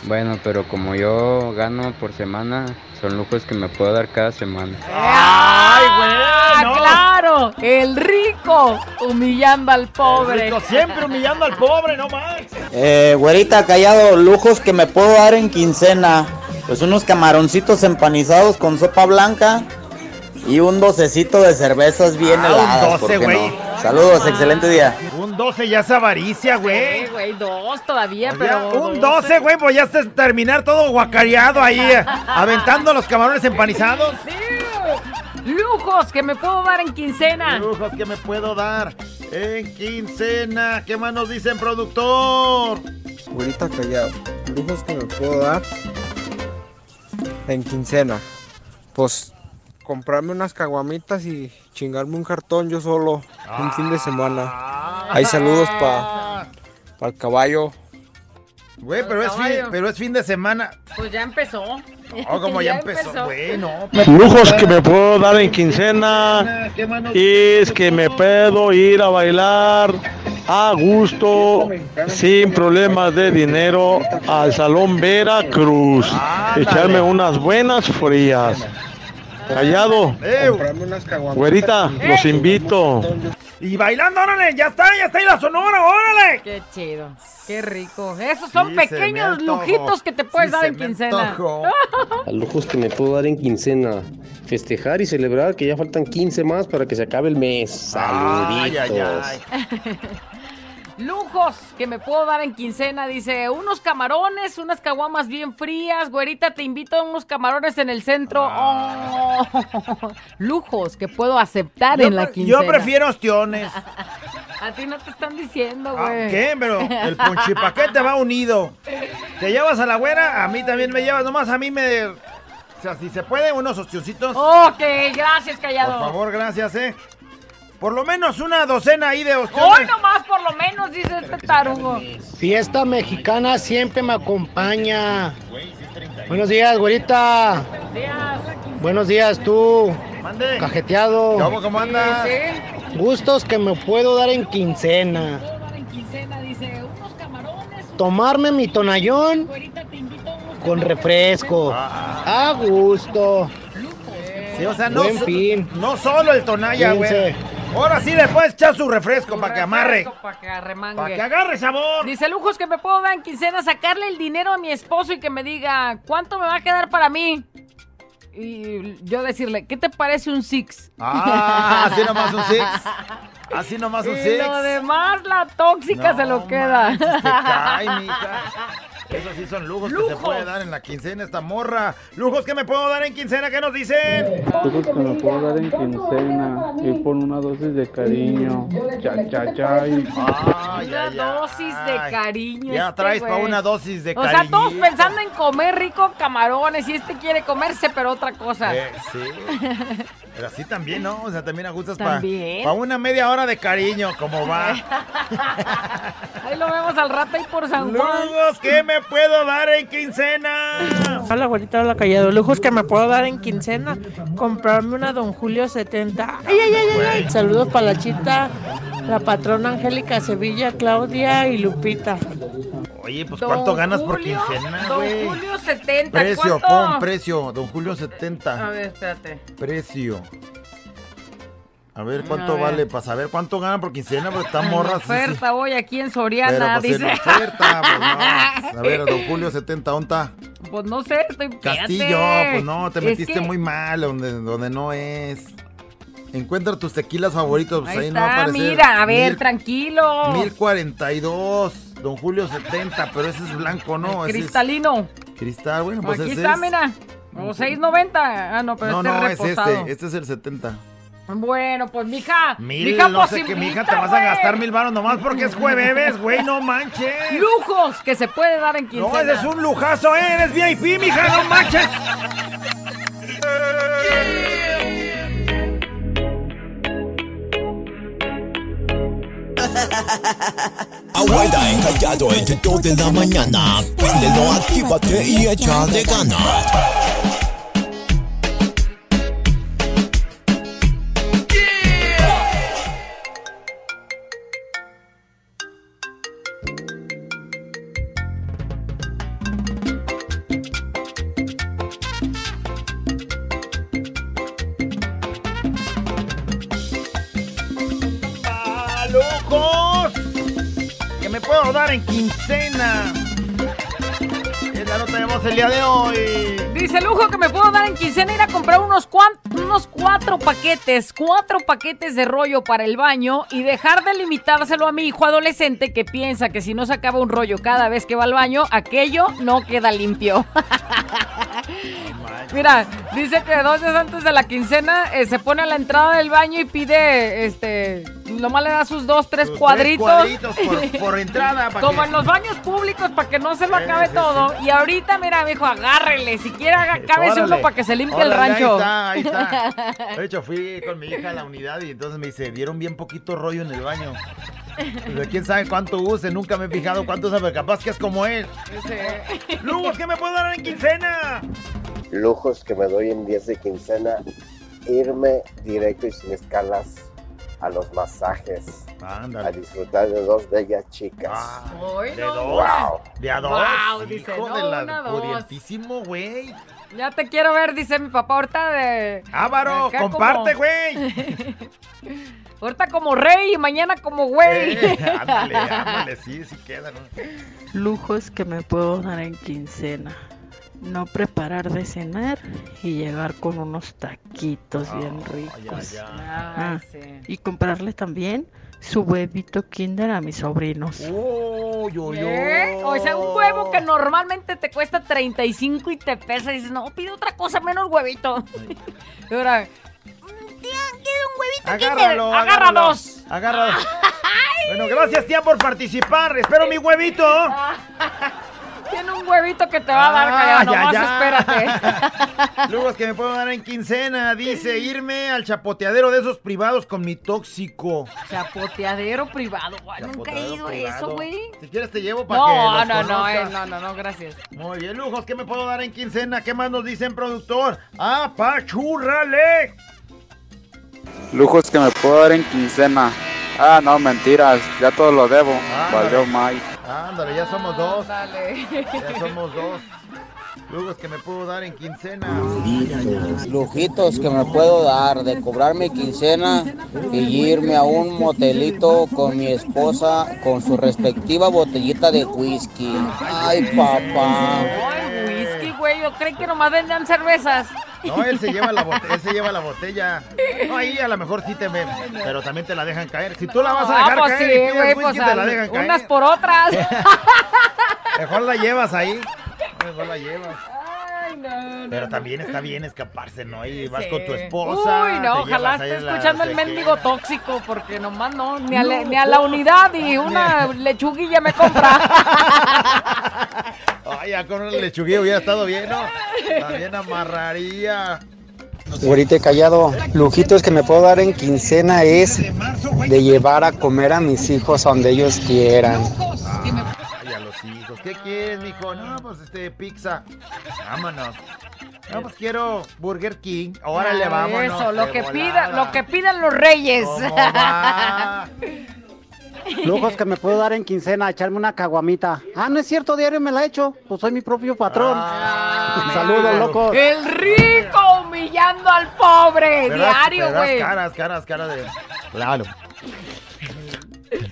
H: Bueno, pero como yo gano por semana, son lujos que me puedo dar cada semana.
C: ¡Ay, güey!
B: Ah,
C: no.
B: claro, el rico humillando al pobre.
C: Rico, siempre humillando al pobre, no más.
A: Eh, güerita, callado, lujos que me puedo dar en quincena. Pues unos camaroncitos empanizados con sopa blanca y un docecito de cervezas bien
C: Ah, un
A: heladas. ¿por
C: 12,
A: qué
C: güey.
A: no? Saludos, excelente día.
C: Un 12 ya es avaricia, güey.
B: Eh, güey, dos todavía, pero.
C: un 12, güey, pues ya estás terminar todo guacareado ahí, eh, aventando los camarones empanizados.
B: Sí. Lujos que me puedo dar en quincena.
C: Lujos que me puedo dar en quincena. ¿Qué más nos dicen, productor?
I: Güerita callado. Lujos que me puedo dar en quincena. Pues comprarme unas caguamitas y chingarme un cartón yo solo un fin de semana. Hay saludos para el caballo.
C: Güey, pero es, fin, pero es fin de semana.
B: Pues ya empezó.
C: Oh, como ya, empezó, güey, no.
J: Lujos que me puedo dar en quincena es que me puedo ir a bailar a gusto, sin problemas de dinero, al Salón Veracruz. Echarme unas buenas frías. Callado,
I: Comprarme unas caguamitas.
J: güerita, los invito.
C: Y bailando, órale, ya está, ya está ahí la sonora, órale.
B: Qué chido. Qué rico. Esos son
C: Sí,
B: pequeños lujitos que te puedes
C: Sí,
B: dar en quincena.
K: A lujos que me puedo dar en quincena. Festejar y celebrar que ya faltan 15 más para que se acabe el mes.
C: Ay,
K: Saluditos.
C: ay, ay.
B: Lujos que me puedo dar en quincena, dice, unos camarones, unas caguamas bien frías, güerita, te invito a unos camarones en el centro. Oh. Lujos que puedo aceptar
C: Yo
B: en la quincena.
C: Yo prefiero ostiones.
B: A ti no te están diciendo,
C: Ah,
B: güey.
C: ¿Qué? Pero el ponchipaquete va unido. Te llevas a la güera, a mí también me llevas. Nomás a mí me. O sea, si se puede, unos ostioncitos.
B: Ok, gracias,
C: Por
B: callado.
C: favor, gracias, eh. Por lo menos una docena ahí de
B: Hoy
C: ostiones.
B: nomás, por lo menos, dice este tarugo.
L: Fiesta mexicana siempre me acompaña. Buenos días, güerita. Buenos días, tú.
C: Mande.
L: Cajeteado.
C: ¿Cómo, cómo andas?
L: Gustos que me puedo dar en quincena. Tomarme mi tonallón con refresco. A gusto.
C: Sí, o sea, no,
L: Buen fin.
C: no solo el tonalla, güey. Ahora sí le puedes echar su refresco para que amarre.
B: Para que arremangue.
C: Para que agarre sabor.
B: Dice lujos que me puedo dar en quincena, sacarle el dinero a mi esposo y que me diga, ¿cuánto me va a quedar para mí? Y yo decirle, ¿qué te parece un six?
C: Ah, así nomás un six. Así nomás un
B: Y
C: six.
B: lo demás, la tóxica
C: No
B: se lo queda.
C: manches, te cae, mija. Esos sí son lujos, que se puede dar en la quincena esta morra. Lujos que me puedo dar en quincena, ¿qué nos dicen?
M: Lujos que me puedo dar en quincena, ir por una dosis de cariño, cha cha cha y...
C: Ay,
B: Una
C: ay,
B: dosis de cariño.
C: Ya
B: este
C: traes para una dosis de
B: O sea, todos pensando en comer rico camarones y este quiere comerse, pero otra cosa.
C: Eh, sí. Pero así también, ¿no? O sea, también ajustas para
B: También.
C: una media hora de cariño, como va.
B: Ahí lo vemos al rato y por San Juan.
C: Lujos que me
N: me puedo dar en quincena?
O: Hola, abuelita, hola, callado. Lujos que me puedo dar en quincena. Comprarme una Don Julio 70. Ay, ay, ay, ay, ay. Saludos para la chita, la patrona Angélica Sevilla, Claudia y Lupita.
C: Oye, pues
B: Don
C: ¿cuánto ganas por
B: Julio,
C: quincena,
B: Don
C: güey?
B: Julio 70.
C: Precio,
B: ¿cuánto?
C: pon precio. Don Julio
B: A
C: 70.
B: ver, espérate.
C: Precio. A ver cuánto
B: A ver.
C: vale, para saber cuánto ganan por quincena, porque están
B: En
C: morras. sí, sí.
B: oferta hoy aquí en
C: Pero
B: Soriana,
C: pues en
B: dice.
C: oferta, pues no. A ver, Don Julio 70, ¿dónde está?
B: Pues no sé, estoy
C: Castillo,
B: fíjate.
C: pues no, te
B: Es
C: metiste
B: que-
C: muy mal donde, donde no es. Encuentra tus tequilas favoritos, pues
B: Ahí,
C: ahí, no va a
B: está,
C: aparecer.
B: mira, a ver,
C: Mil-
B: tranquilo.
C: 1042, Don Julio 70, pero ese es blanco, ¿no? Es
B: Cristalino.
C: cristal, bueno, pues
B: Aquí
C: ese
B: está,
C: es.
B: mira. O 6.90. Ah, no, pero
C: No,
B: este
C: no,
B: es
C: es
B: reposado.
C: este, este es el 70.
B: Bueno, pues mija.
C: Mil,
B: mija,
C: no sé qué, mija, te vas a gastar mil baros nomás porque es jueves, güey, no manches.
B: Lujos que se puede dar en quincena.
N: No, ese es un lujazo, ¿eh? Eres VIP, mija, no manches.
E: Abuela encallado entre 2 de la mañana. Préndelo, actívate y échale ganas.
N: Quincena
B: ir a comprar unos, unos cuatro paquetes, cuatro paquetes de rollo para el baño y dejar de limitárselo a mi hijo adolescente que piensa que si no se acaba un rollo cada vez que va al baño, aquello no queda limpio. Mira, dice que dos días antes de la quincena eh, se pone a la entrada del baño y pide, este, nomás le da sus dos, tres
C: Sus tres
B: cuadritos.
C: cuadritos por- por entrada,
B: Como
C: que-
B: en los baños públicos para que no se lo acabe
C: sí,
B: todo. Y ahorita, mira, mijo, agárrele. Si quiere, cábese uno para que se limpie el rancho.
C: Ahí está, ahí está. De hecho, fui con mi hija a la unidad y entonces me dice, dieron bien poquito rollo en el baño. Pues, quién sabe cuánto use, nunca me he fijado cuánto usa, pero capaz que es como él.
N: Lujos que me puedo dar en quincena.
P: Lujos que me doy en días de quincena, irme directo y sin escalas a los masajes.
C: Ándale.
P: A disfrutar de dos bellas chicas.
C: ¿De dos?
P: Wow.
C: ¿De a dos?
B: Wow, dice,
C: Hijo
B: no,
C: de la güey.
B: Ya te quiero ver, dice mi papá, ahorita de...
N: Ávaro, comparte,
B: como-
N: güey.
B: Ahorita como rey y mañana como güey.
C: Eh, ándale, ándale, sí, sí queda, ¿no?
O: Lujos que me puedo dar en quincena. No preparar de cenar y llegar con unos taquitos bien ricos. Ah, Y comprarle también su huevito kinder a mis sobrinos.
C: Uy, uy,
B: ¿Eh? O sea, un huevo que normalmente te cuesta 35 y te pesa y dices, no, pide otra cosa menos huevito. Y ahora,
N: Agárralo,
B: Agarra
N: agárralo.
B: dos.
N: Agárralo. Bueno, gracias, tía, por participar. Espero mi huevito.
B: tiene un huevito que te va a dar,
C: Ah, ya, ya.
B: espérate.
C: Lujos que me puedo dar en quincena, dice irme al chapoteadero de esos privados con mi tóxico.
B: Chapoteadero privado, nunca he ido a eso, güey.
C: Si quieres te llevo para
B: No,
C: que los
B: no, no, eh, no, no, no, gracias.
C: Muy bien, lujos, ¿qué me puedo dar en quincena? ¿Qué más nos dicen, productor? ¡Apachúrrale!
H: Lujos que me puedo dar en quincena. Ah, no, mentiras, ya todo lo debo. Valió Mike.
C: Ándale, ya somos dos. Ya somos dos. Lujos que me puedo dar en quincena.
A: Lujitos que me puedo dar de cobrar mi quincena y irme a un motelito con mi esposa con su respectiva botellita de whisky. Ay, papá.
B: Ay, whisky, güey, yo creí que nomás vendían cervezas.
C: No, él se lleva la botella, él se lleva la botella. No, ahí a lo mejor sí te ven, pero también te la dejan caer. Si tú la vas a dejar
B: Ah, pues
C: caer
B: sí,
C: y pides
B: güey,
C: whisky,
B: pues
C: te la dejan caer.
B: unas por otras.
C: Mejor la llevas ahí. Mejor la llevas.
B: Ay, no, no,
C: Pero también está bien escaparse, ¿no? Y vas
B: Sí.
C: con tu esposa.
B: Uy, no, ojalá esté
C: la
B: escuchando el mendigo tóxico, porque nomás no, ni a, le- ni a la unidad y una lechuguilla me compra.
C: Ay, ya con un lechuguillo hubiera estado bien, ¿no? También amarraría.
Q: Güerita callado, lujitos que me puedo dar en quincena es de llevar a comer a mis hijos a donde ellos quieran.
C: Ay, a los hijos. hijos. ¿Qué quieres, mijo? No, pues este, pizza. Vámonos. No, pues quiero Burger King. Órale,
B: Ah,
C: vámonos.
B: Eso, lo que pidan, lo que pidan los reyes.
Q: Lujos que me puedo dar en quincena, echarme una caguamita. Ah, no es cierto, diario me la echo. Pues soy mi propio patrón. Saludos, locos.
B: El rico humillando al pobre. Diario, güey.
C: caras, caras, caras de... Claro.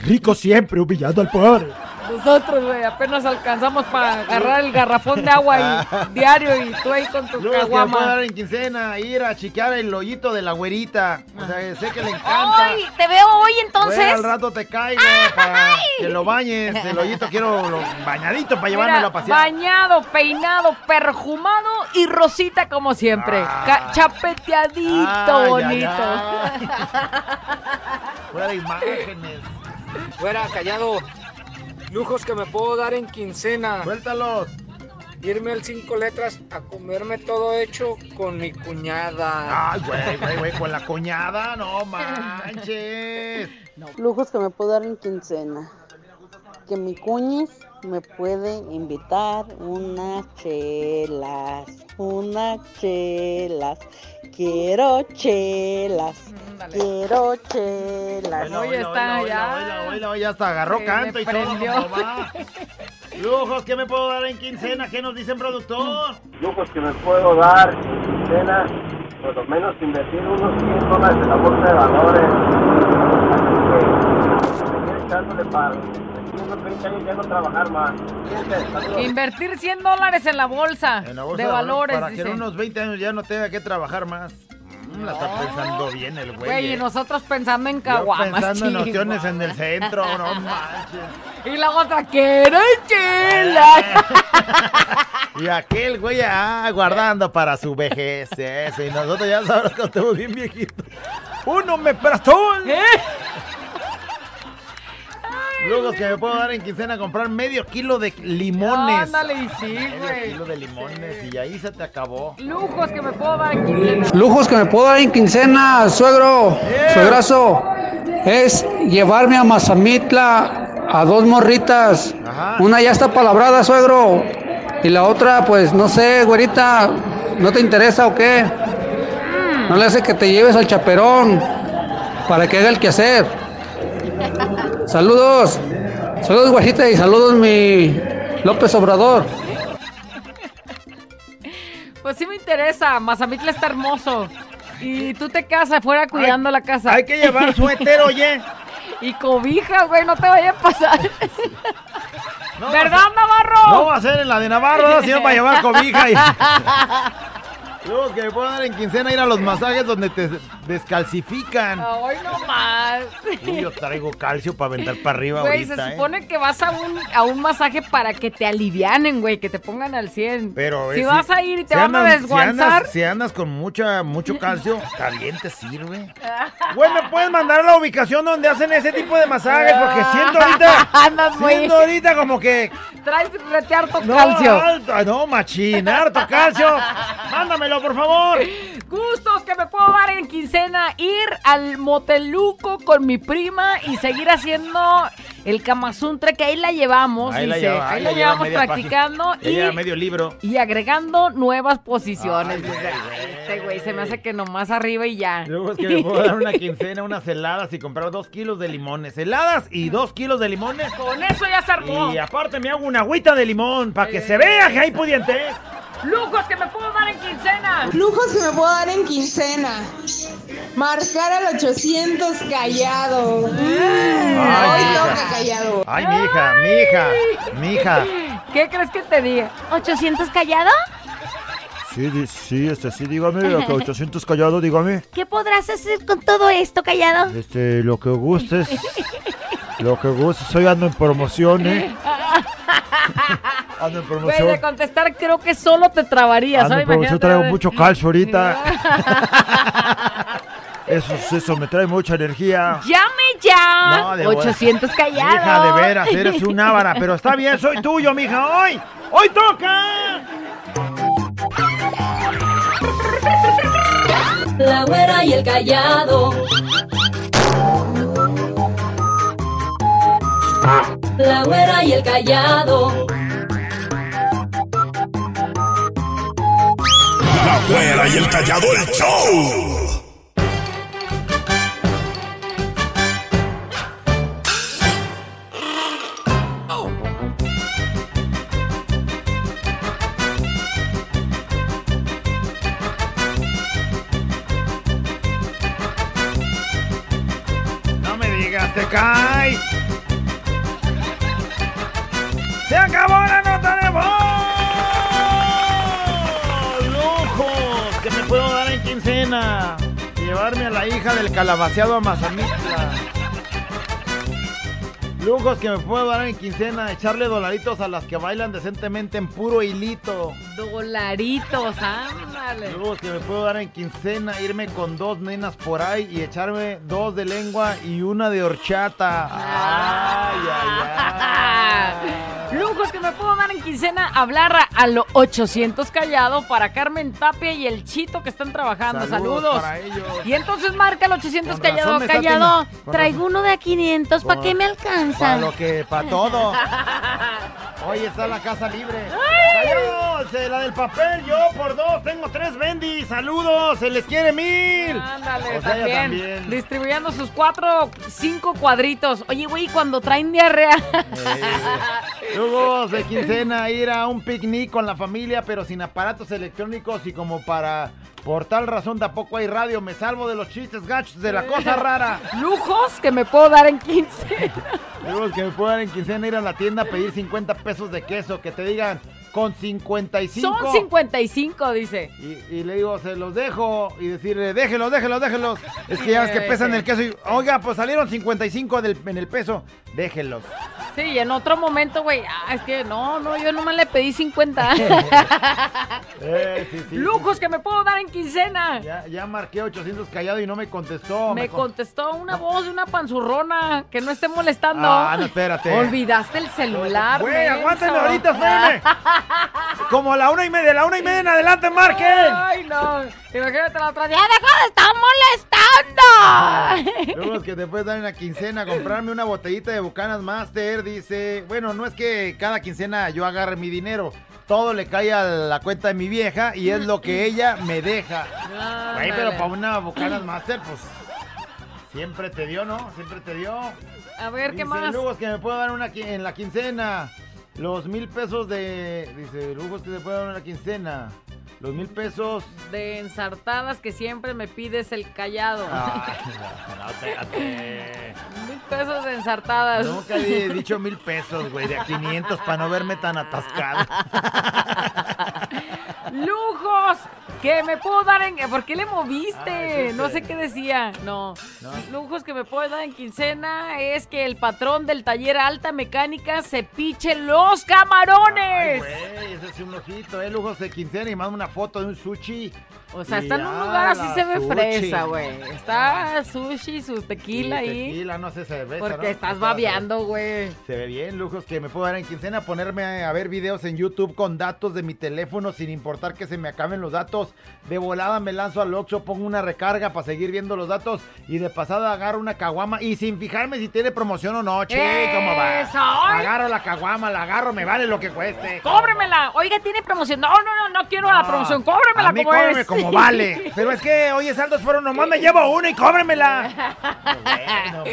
N: Rico siempre humillando al pobre.
B: Nosotros, güey, apenas alcanzamos para agarrar el garrafón de agua y diario y tú ahí con tu
C: Luego
B: caguama.
C: dar en quincena, ir a chiquear el hoyito de la güerita. O sea, sé que le encanta.
B: Ay, te veo hoy entonces.
C: Güey, al rato te caigo para que lo bañes. El hoyito quiero lo- bañadito para llevármelo
B: Mira,
C: a pasear.
B: bañado, peinado, perfumado y rosita como siempre. Ca- chapeteadito,
C: Ay, ay,
B: bonito.
C: Fuera imágenes.
R: Fuera, callado. Lujos que me puedo dar en quincena.
C: Suéltalos.
R: Irme al cinco letras a comerme todo hecho con mi cuñada.
C: Ay, güey, güey, güey, con la cuñada, no manches.
S: Lujos que me puedo dar en quincena. Que mi cuñis me puede invitar unas chelas, unas chelas. Quiero chelas, quiero chelas.
C: Oye, está ya. Oíla, ya hasta agarró
S: Se
C: canto y todo.
S: prendió.
C: ¿cómo va? Lujos, ¿qué me puedo dar en quincena? ¿Qué nos dicen, productor?
P: Lujos que me puedo dar en quincena, por lo menos invertir unos 100 dólares en la bolsa de valores. Así que, seguir echándole para en unos 20 años ya no trabajar más.
B: Invertir 100 dólares en la bolsa,
C: En la bolsa
B: de valores,
C: Para que en unos 20 años ya no tenga que trabajar más. Mm, la está pensando bien el güey.
B: Güey, y
C: eh.
B: nosotros pensando en
C: Yo
B: caguamas.
C: pensando en opciones en el centro, no manches.
B: Y la otra, quiero chela.
C: Y aquel güey ah, guardando para su vejez. Eso, y nosotros ya sabemos que estamos bien viejitos. ¡Uno me prestó!
B: ¿Eh?
C: Luego que me puedo dar en quincena comprar medio kilo de limones.
B: Ándale, y sí,
C: Medio
B: güey.
C: kilo de limones y ahí se te acabó.
B: Lujos que me puedo dar en quincena.
T: Lujos que me puedo dar en quincena, suegro, suegrazo, es llevarme a Mazamitla a dos morritas. Una ya está palabrada, suegro. Y la otra, pues no sé, güerita, ¿no te interesa o qué? No le hace que te lleves al chaperón para que haga el quehacer. Saludos, saludos, guajita, y saludos, mi López Obrador.
B: Pues sí me interesa. Mazamitla está hermoso. Y tú te quedas afuera cuidando la casa.
C: hay que llevar suéter, oye.
B: y cobijas, güey, no te vaya a pasar. ¿Verdad, Navarro?
C: No va a ser en la de Navarro, ¿no? sino para llevar cobija. Y... Luego que me puedo dar en quincena ir a los masajes donde te descalcifican.
B: Ay, no más.
C: Uy, yo traigo calcio para aventar para arriba
B: Güey,
C: ahorita,
B: se
C: ¿eh?
B: supone que vas a un, a un masaje para que te alivianen, güey, que te pongan al 100.
C: Pero
B: si
C: es-
B: vas a ir y te
C: si
B: van a
C: si
B: desguanzar.
C: andas, si andas con mucha, mucho calcio, también te sirve. Güey, ¿me puedes mandar la ubicación donde hacen ese tipo de masajes? Porque siento ahorita,
B: Andas
C: siento ahorita como que...
B: Traes rete harto
C: No,
B: calcio.
C: alto- no, machín, harto calcio. Por favor.
B: Gustos que me puedo dar en quincena. Ir al moteluco con mi prima y seguir haciendo el Kama Sutra, que ahí la llevamos,
C: Ahí la
B: dice.
C: lleva,
B: ahí
C: ahí
B: la
C: la lleva
B: llevamos
C: media
B: practicando y,
C: lleva medio libro.
B: y agregando nuevas posiciones.
C: Ay,
B: Ay, este güey se me hace que nomás arriba y ya.
C: Luego es que me puedo dar una quincena, unas heladas y comprar dos kilos de limones. Heladas y dos kilos de limones.
B: Con eso ya se armó.
C: Y aparte me hago una agüita de limón para que se vea que hay pudientes.
B: Lujos que me puedo dar en quincena.
U: Lujos que me puedo dar en quincena. Marcar al 800 callado. Mm,
C: Ay,
U: hoy toca callado.
C: Ay, mi hija, mi hija, mi hija.
B: ¿Qué crees que te diga? ¿800 callado?
N: Sí, sí, este, sí, dígame, acá 800 callado, dígame.
B: ¿Qué podrás hacer con todo esto, callado?
N: Este, lo que gustes. Lo que gustes, hoy ando en promoción, ¿eh? Ando en promoción.
B: de contestar creo que solo te trabarías.
N: Ando
B: ¿sabes?
N: en promoción, traigo mucho calcio ahorita. Eso, eso me trae mucha energía.
B: Llame ya.
C: No,
B: callados.
C: Hija, de veras, eres un ávara, pero está bien, soy tuyo, mija, hoy. Hoy toca.
F: La güera y el callado. La güera y el callado.
E: La güera y el callado, el show
C: del calabaceado a Mazamitla. Lujos que me puedo dar en quincena. Echarle dolaritos a las que bailan decentemente en puro hilito.
B: Dolaritos, ándale.
C: Lujos que me puedo dar en quincena. Irme con dos nenas por ahí y echarme dos de lengua y una de horchata. Ay, ay, ay.
B: Que me puedo dar en quincena, hablar a, a lo 800 callado para Carmen Tapia y el Chito que están trabajando.
C: Saludos
B: Saludos.
C: para ellos.
B: Y entonces marca el 800
C: Con
B: callado, callado. Traigo uno de a 500, ¿para qué me
C: Para
B: alcanza?
C: lo que, para todo. Hoy está la casa libre.
B: ¡Ay!
C: Eh, la del papel, yo por dos, tengo tres bendis. Saludos, se les quiere mil.
B: Ándale,
C: O sea, ella
B: también,
C: también.
B: Distribuyendo sus cuatro, cinco cuadritos. Oye, güey, cuando traen diarrea.
C: Luego de quincena ir a un picnic con la familia, pero sin aparatos electrónicos y como para por tal razón tampoco hay radio. Me salvo de los chistes gachos de la cosa rara.
B: Lujos que me puedo dar en 15.
C: Luego que me puedan en quincena ir a la tienda a pedir 50 pesos de queso, que te digan con 55.
B: Son 55, dice.
C: Y, y le digo, se los dejo. Y decirle, déjelos, déjelos, déjelos. Es que ya ves que pesan el queso. Y, oiga, pues salieron 55 del- en el peso. Déjelos.
B: Sí, y en otro momento, güey, ah, es que no, no, yo nomás le pedí 50.
C: Eh, sí, sí,
B: Lujos que me puedo dar en quincena.
C: Ya, ya marqué 800 callado y no me contestó.
B: Me
C: con-
B: contestó una voz de una panzurrona que no esté molestando.
C: Ah, no, espérate.
B: Olvidaste el celular.
C: Güey,
B: menso.
C: aguántenme ahorita, espérenme. Como la una y media, la una y media en adelante, marquen.
B: Ay, no. Imagínate la otra día, deja de estar molestando.
C: Luego que te puedes dar en la quincena, comprarme una botellita de Bucanas Master, dice, bueno, no es que cada quincena yo agarre mi dinero, todo le cae a la cuenta de mi vieja y es lo que ella me deja. Güey, pero para una Bucanas Master, pues, siempre te dio, ¿no? Siempre te dio.
B: A ver, ¿qué más?
C: Lujos que me puedo dar una en la quincena. Los mil pesos de. Dice, lujos que se puede dar en la quincena. Los mil pesos.
B: De ensartadas que siempre me pides el callado.
C: Ay, no, no, espérate.
B: Mil pesos de ensartadas.
C: Nunca he dicho mil pesos, güey, de a 500 para no verme tan atascado.
B: ¡Lujos! Que me puedo dar en. ¿Por qué le moviste?
C: Ah,
B: no sé qué decía. No.
C: No.
B: Lujos que me puedo dar en quincena es que el patrón del taller alta mecánica se piche los
C: Ay,
B: camarones.
C: güey, ese es un ojito, eh, lujos de quincena y manda una foto de un sushi.
B: o sea, está en un lugar así se ve
C: sushi.
B: fresa, güey. Está sushi, su tequila
C: Y
B: ahí.
C: Tequila, no sé, cerveza,
B: Porque
C: ¿no?
B: estás
C: Está-
B: babeando, güey.
C: Se ve bien, lujos que me puedo dar en quincena, ponerme a ver videos en YouTube con datos de mi teléfono sin importar que se me acaben los datos. De volada me lanzo al Oxxo, pongo una recarga para seguir viendo los datos y de pasada agarro una caguama y sin fijarme si tiene promoción o no, che, ¿cómo va? Agarro la caguama, la agarro, me vale lo que cueste.
B: ¡Cóbremela! Oiga, tiene promoción. No, no, no, no quiero la promoción. ¡Cóbremela
C: a mí
B: como
C: cóbreme
B: es!
C: como vale. Pero es que, oye, saldos fueron nomás me llevo una y cóbremela. Bueno,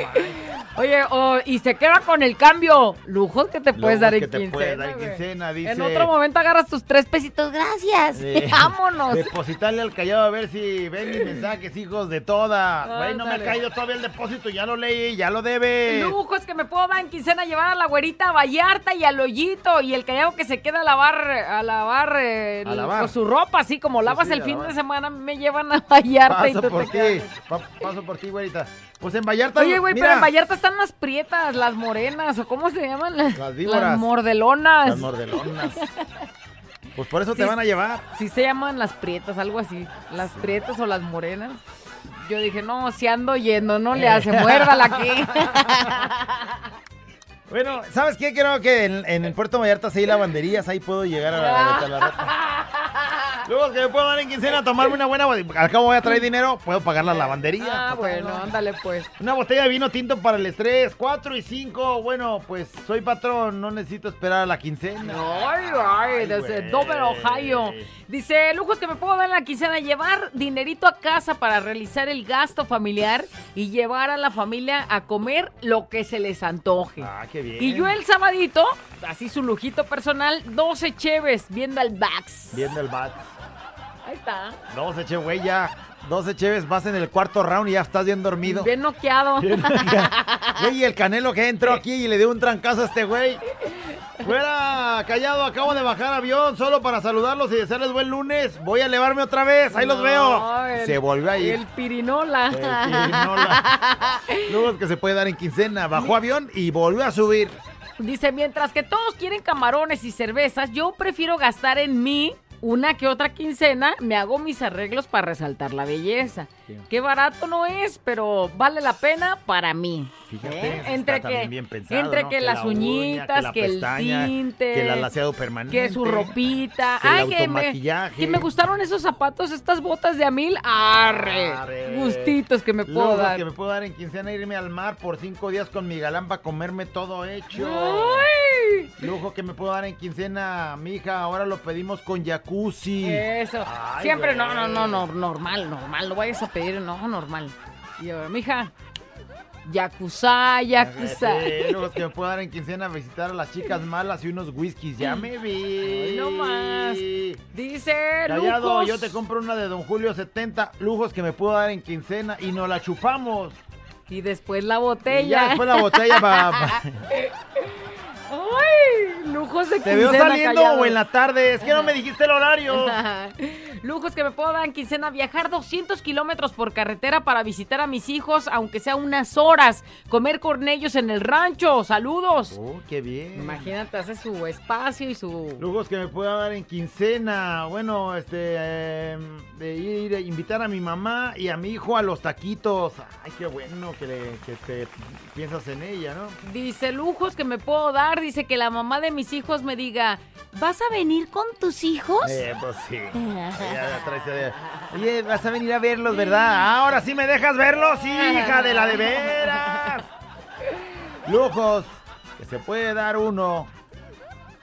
B: Oye, y se queda con el cambio. Lujos que te puedes
C: Lujos
B: dar en quincena.
C: puedes dar en
B: güey.
C: quincena, dice.
B: En otro momento agarras tus tres pesitos. Gracias. Vámonos.
C: Depositarle al callado a ver si ven mis mensajes, hijos de toda. Güey, no me ha caído todavía el depósito, ya lo leí, ya lo debes.
B: Lujos que me puedo dar en quincena llevar a la güerita a Vallarta y al hoyito y el callado que se queda a lavar a lavar, eh,
C: A lavar.
B: su ropa así como lavas
C: sí,
B: el fin
C: lavar.
B: de semana me llevan a Vallarta y
C: Paso
B: tú
C: por
B: te
C: ti, pa- paso por ti, güerita. Pues en Vallarta.
B: Oye, güey, pero en Vallarta están las prietas, las morenas, o cómo se llaman las,
C: Las víboras.
B: las mordelonas.
C: Las mordelonas. Pues por eso te van a llevar.
B: Sí se llaman las prietas, algo así. Las prietas o las morenas. Yo dije, no, si ando yendo, no le hace, muérdala aquí.
C: Bueno, ¿sabes qué? Creo que en, en el Puerto Vallarta sí hay lavanderías, ahí puedo llegar a, a, la ropa. Luego que me puedo dar en quincena tomarme una buena botella. Al cabo voy a traer dinero, puedo pagar la lavandería.
B: Ah, bueno, ándale pues.
C: Una botella de vino tinto para el estrés, 4 y 5. Bueno, pues soy patrón, no necesito esperar a la quincena.
B: Ay, ay, desde Dover, Ohio. Dice, lujos que me puedo dar en la quincena, llevar dinerito a casa para realizar el gasto familiar y llevar a la familia a comer lo que se les antoje.
C: Ah, qué bien.
B: Y yo el sabadito, así su lujito personal, 12 cheves viendo al Bax.
C: Viendo el bat.
B: Ahí está.
C: 12 che, güey, ya. 12 cheves, vas en el cuarto round y ya estás bien dormido.
B: Bien noqueado.
C: Güey, y el canelo que entró aquí y le dio un trancazo a este güey. Fuera, callado, acabo de bajar avión solo para saludarlos y desearles buen lunes. Voy a elevarme otra vez, ahí los veo.
B: el-
C: Se volvió a ir.
B: El pirinola.
C: El pirinola. Luego es que se puede dar en quincena. Bajó avión y volvió a subir.
B: Dice, mientras que todos quieren camarones y cervezas, yo prefiero gastar en mí una que otra quincena, me hago mis arreglos para resaltar la belleza. Qué barato no es, pero vale la pena para mí.
C: Fíjate,
B: ¿Eh? entre que,
C: bien pensado,
B: entre
C: ¿no?
B: que,
C: Que
B: las
C: la uña,
B: uñitas,
C: que
B: el tinte,
C: que el alaciado permanente,
B: que su ropita,
C: que el
B: ay, que me,
C: automaquillaje.
B: que me gustaron esos zapatos, estas botas de Amil, arre,
C: Arre.
B: gustitos que me puedo
C: Luego
B: dar.
C: que me puedo dar en quincena irme al mar por cinco días con mi galán para comerme todo hecho.
B: Ay.
C: Lujo que me puedo dar en quincena, mija, ahora lo pedimos con jacuzzi.
B: Eso.
C: Ay,
B: Siempre,
C: güey.
B: no, no, no, no, normal, normal. No vayas a pedir, no, normal. Y yo, mija, yakuza, yakuza.
C: Sí, que me puedo dar en quincena visitar a las chicas malas y unos whiskies. Ya me vi.
B: Ay, no más. Dice,
C: Callado,
B: lujos.
C: yo te compro una de Don Julio 70 lujos que me puedo dar en quincena y nos la chupamos.
B: Y después la
C: Y
B: botella.
C: ya después la botella va.
B: Ay, lujos de
C: ¿Te veo saliendo
B: Callado.
C: o en la tarde? Es que no me dijiste el horario.
B: Lujos que me puedo dar en quincena, viajar 200 kilómetros por carretera para visitar a mis hijos, aunque sea unas horas, comer con ellos en el rancho, saludos.
C: Oh, qué bien.
B: Imagínate, hace su espacio y su...
C: Lujos que me puedo dar en quincena. Bueno, este, eh, de ir a invitar a mi mamá y a mi hijo a los taquitos. Ay, qué bueno que, le, que te piensas en ella, ¿no?
B: Dice, lujos que me puedo dar, dice que la mamá de mis hijos me diga, ¿vas a venir con tus hijos?
C: Eh, pues sí. Ya. Oye, vas a venir a verlos, ¿verdad? Ahora sí me dejas verlos, hija de la de veras. Lujos que se puede dar uno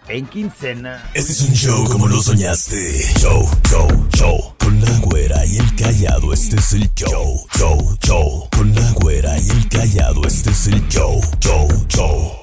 C: en quincena.
E: Este es un show como lo soñaste. Show, show, show. Con la güera y el callado, este es el show. Show, show. Con la güera y el callado, este es el show. Show, show.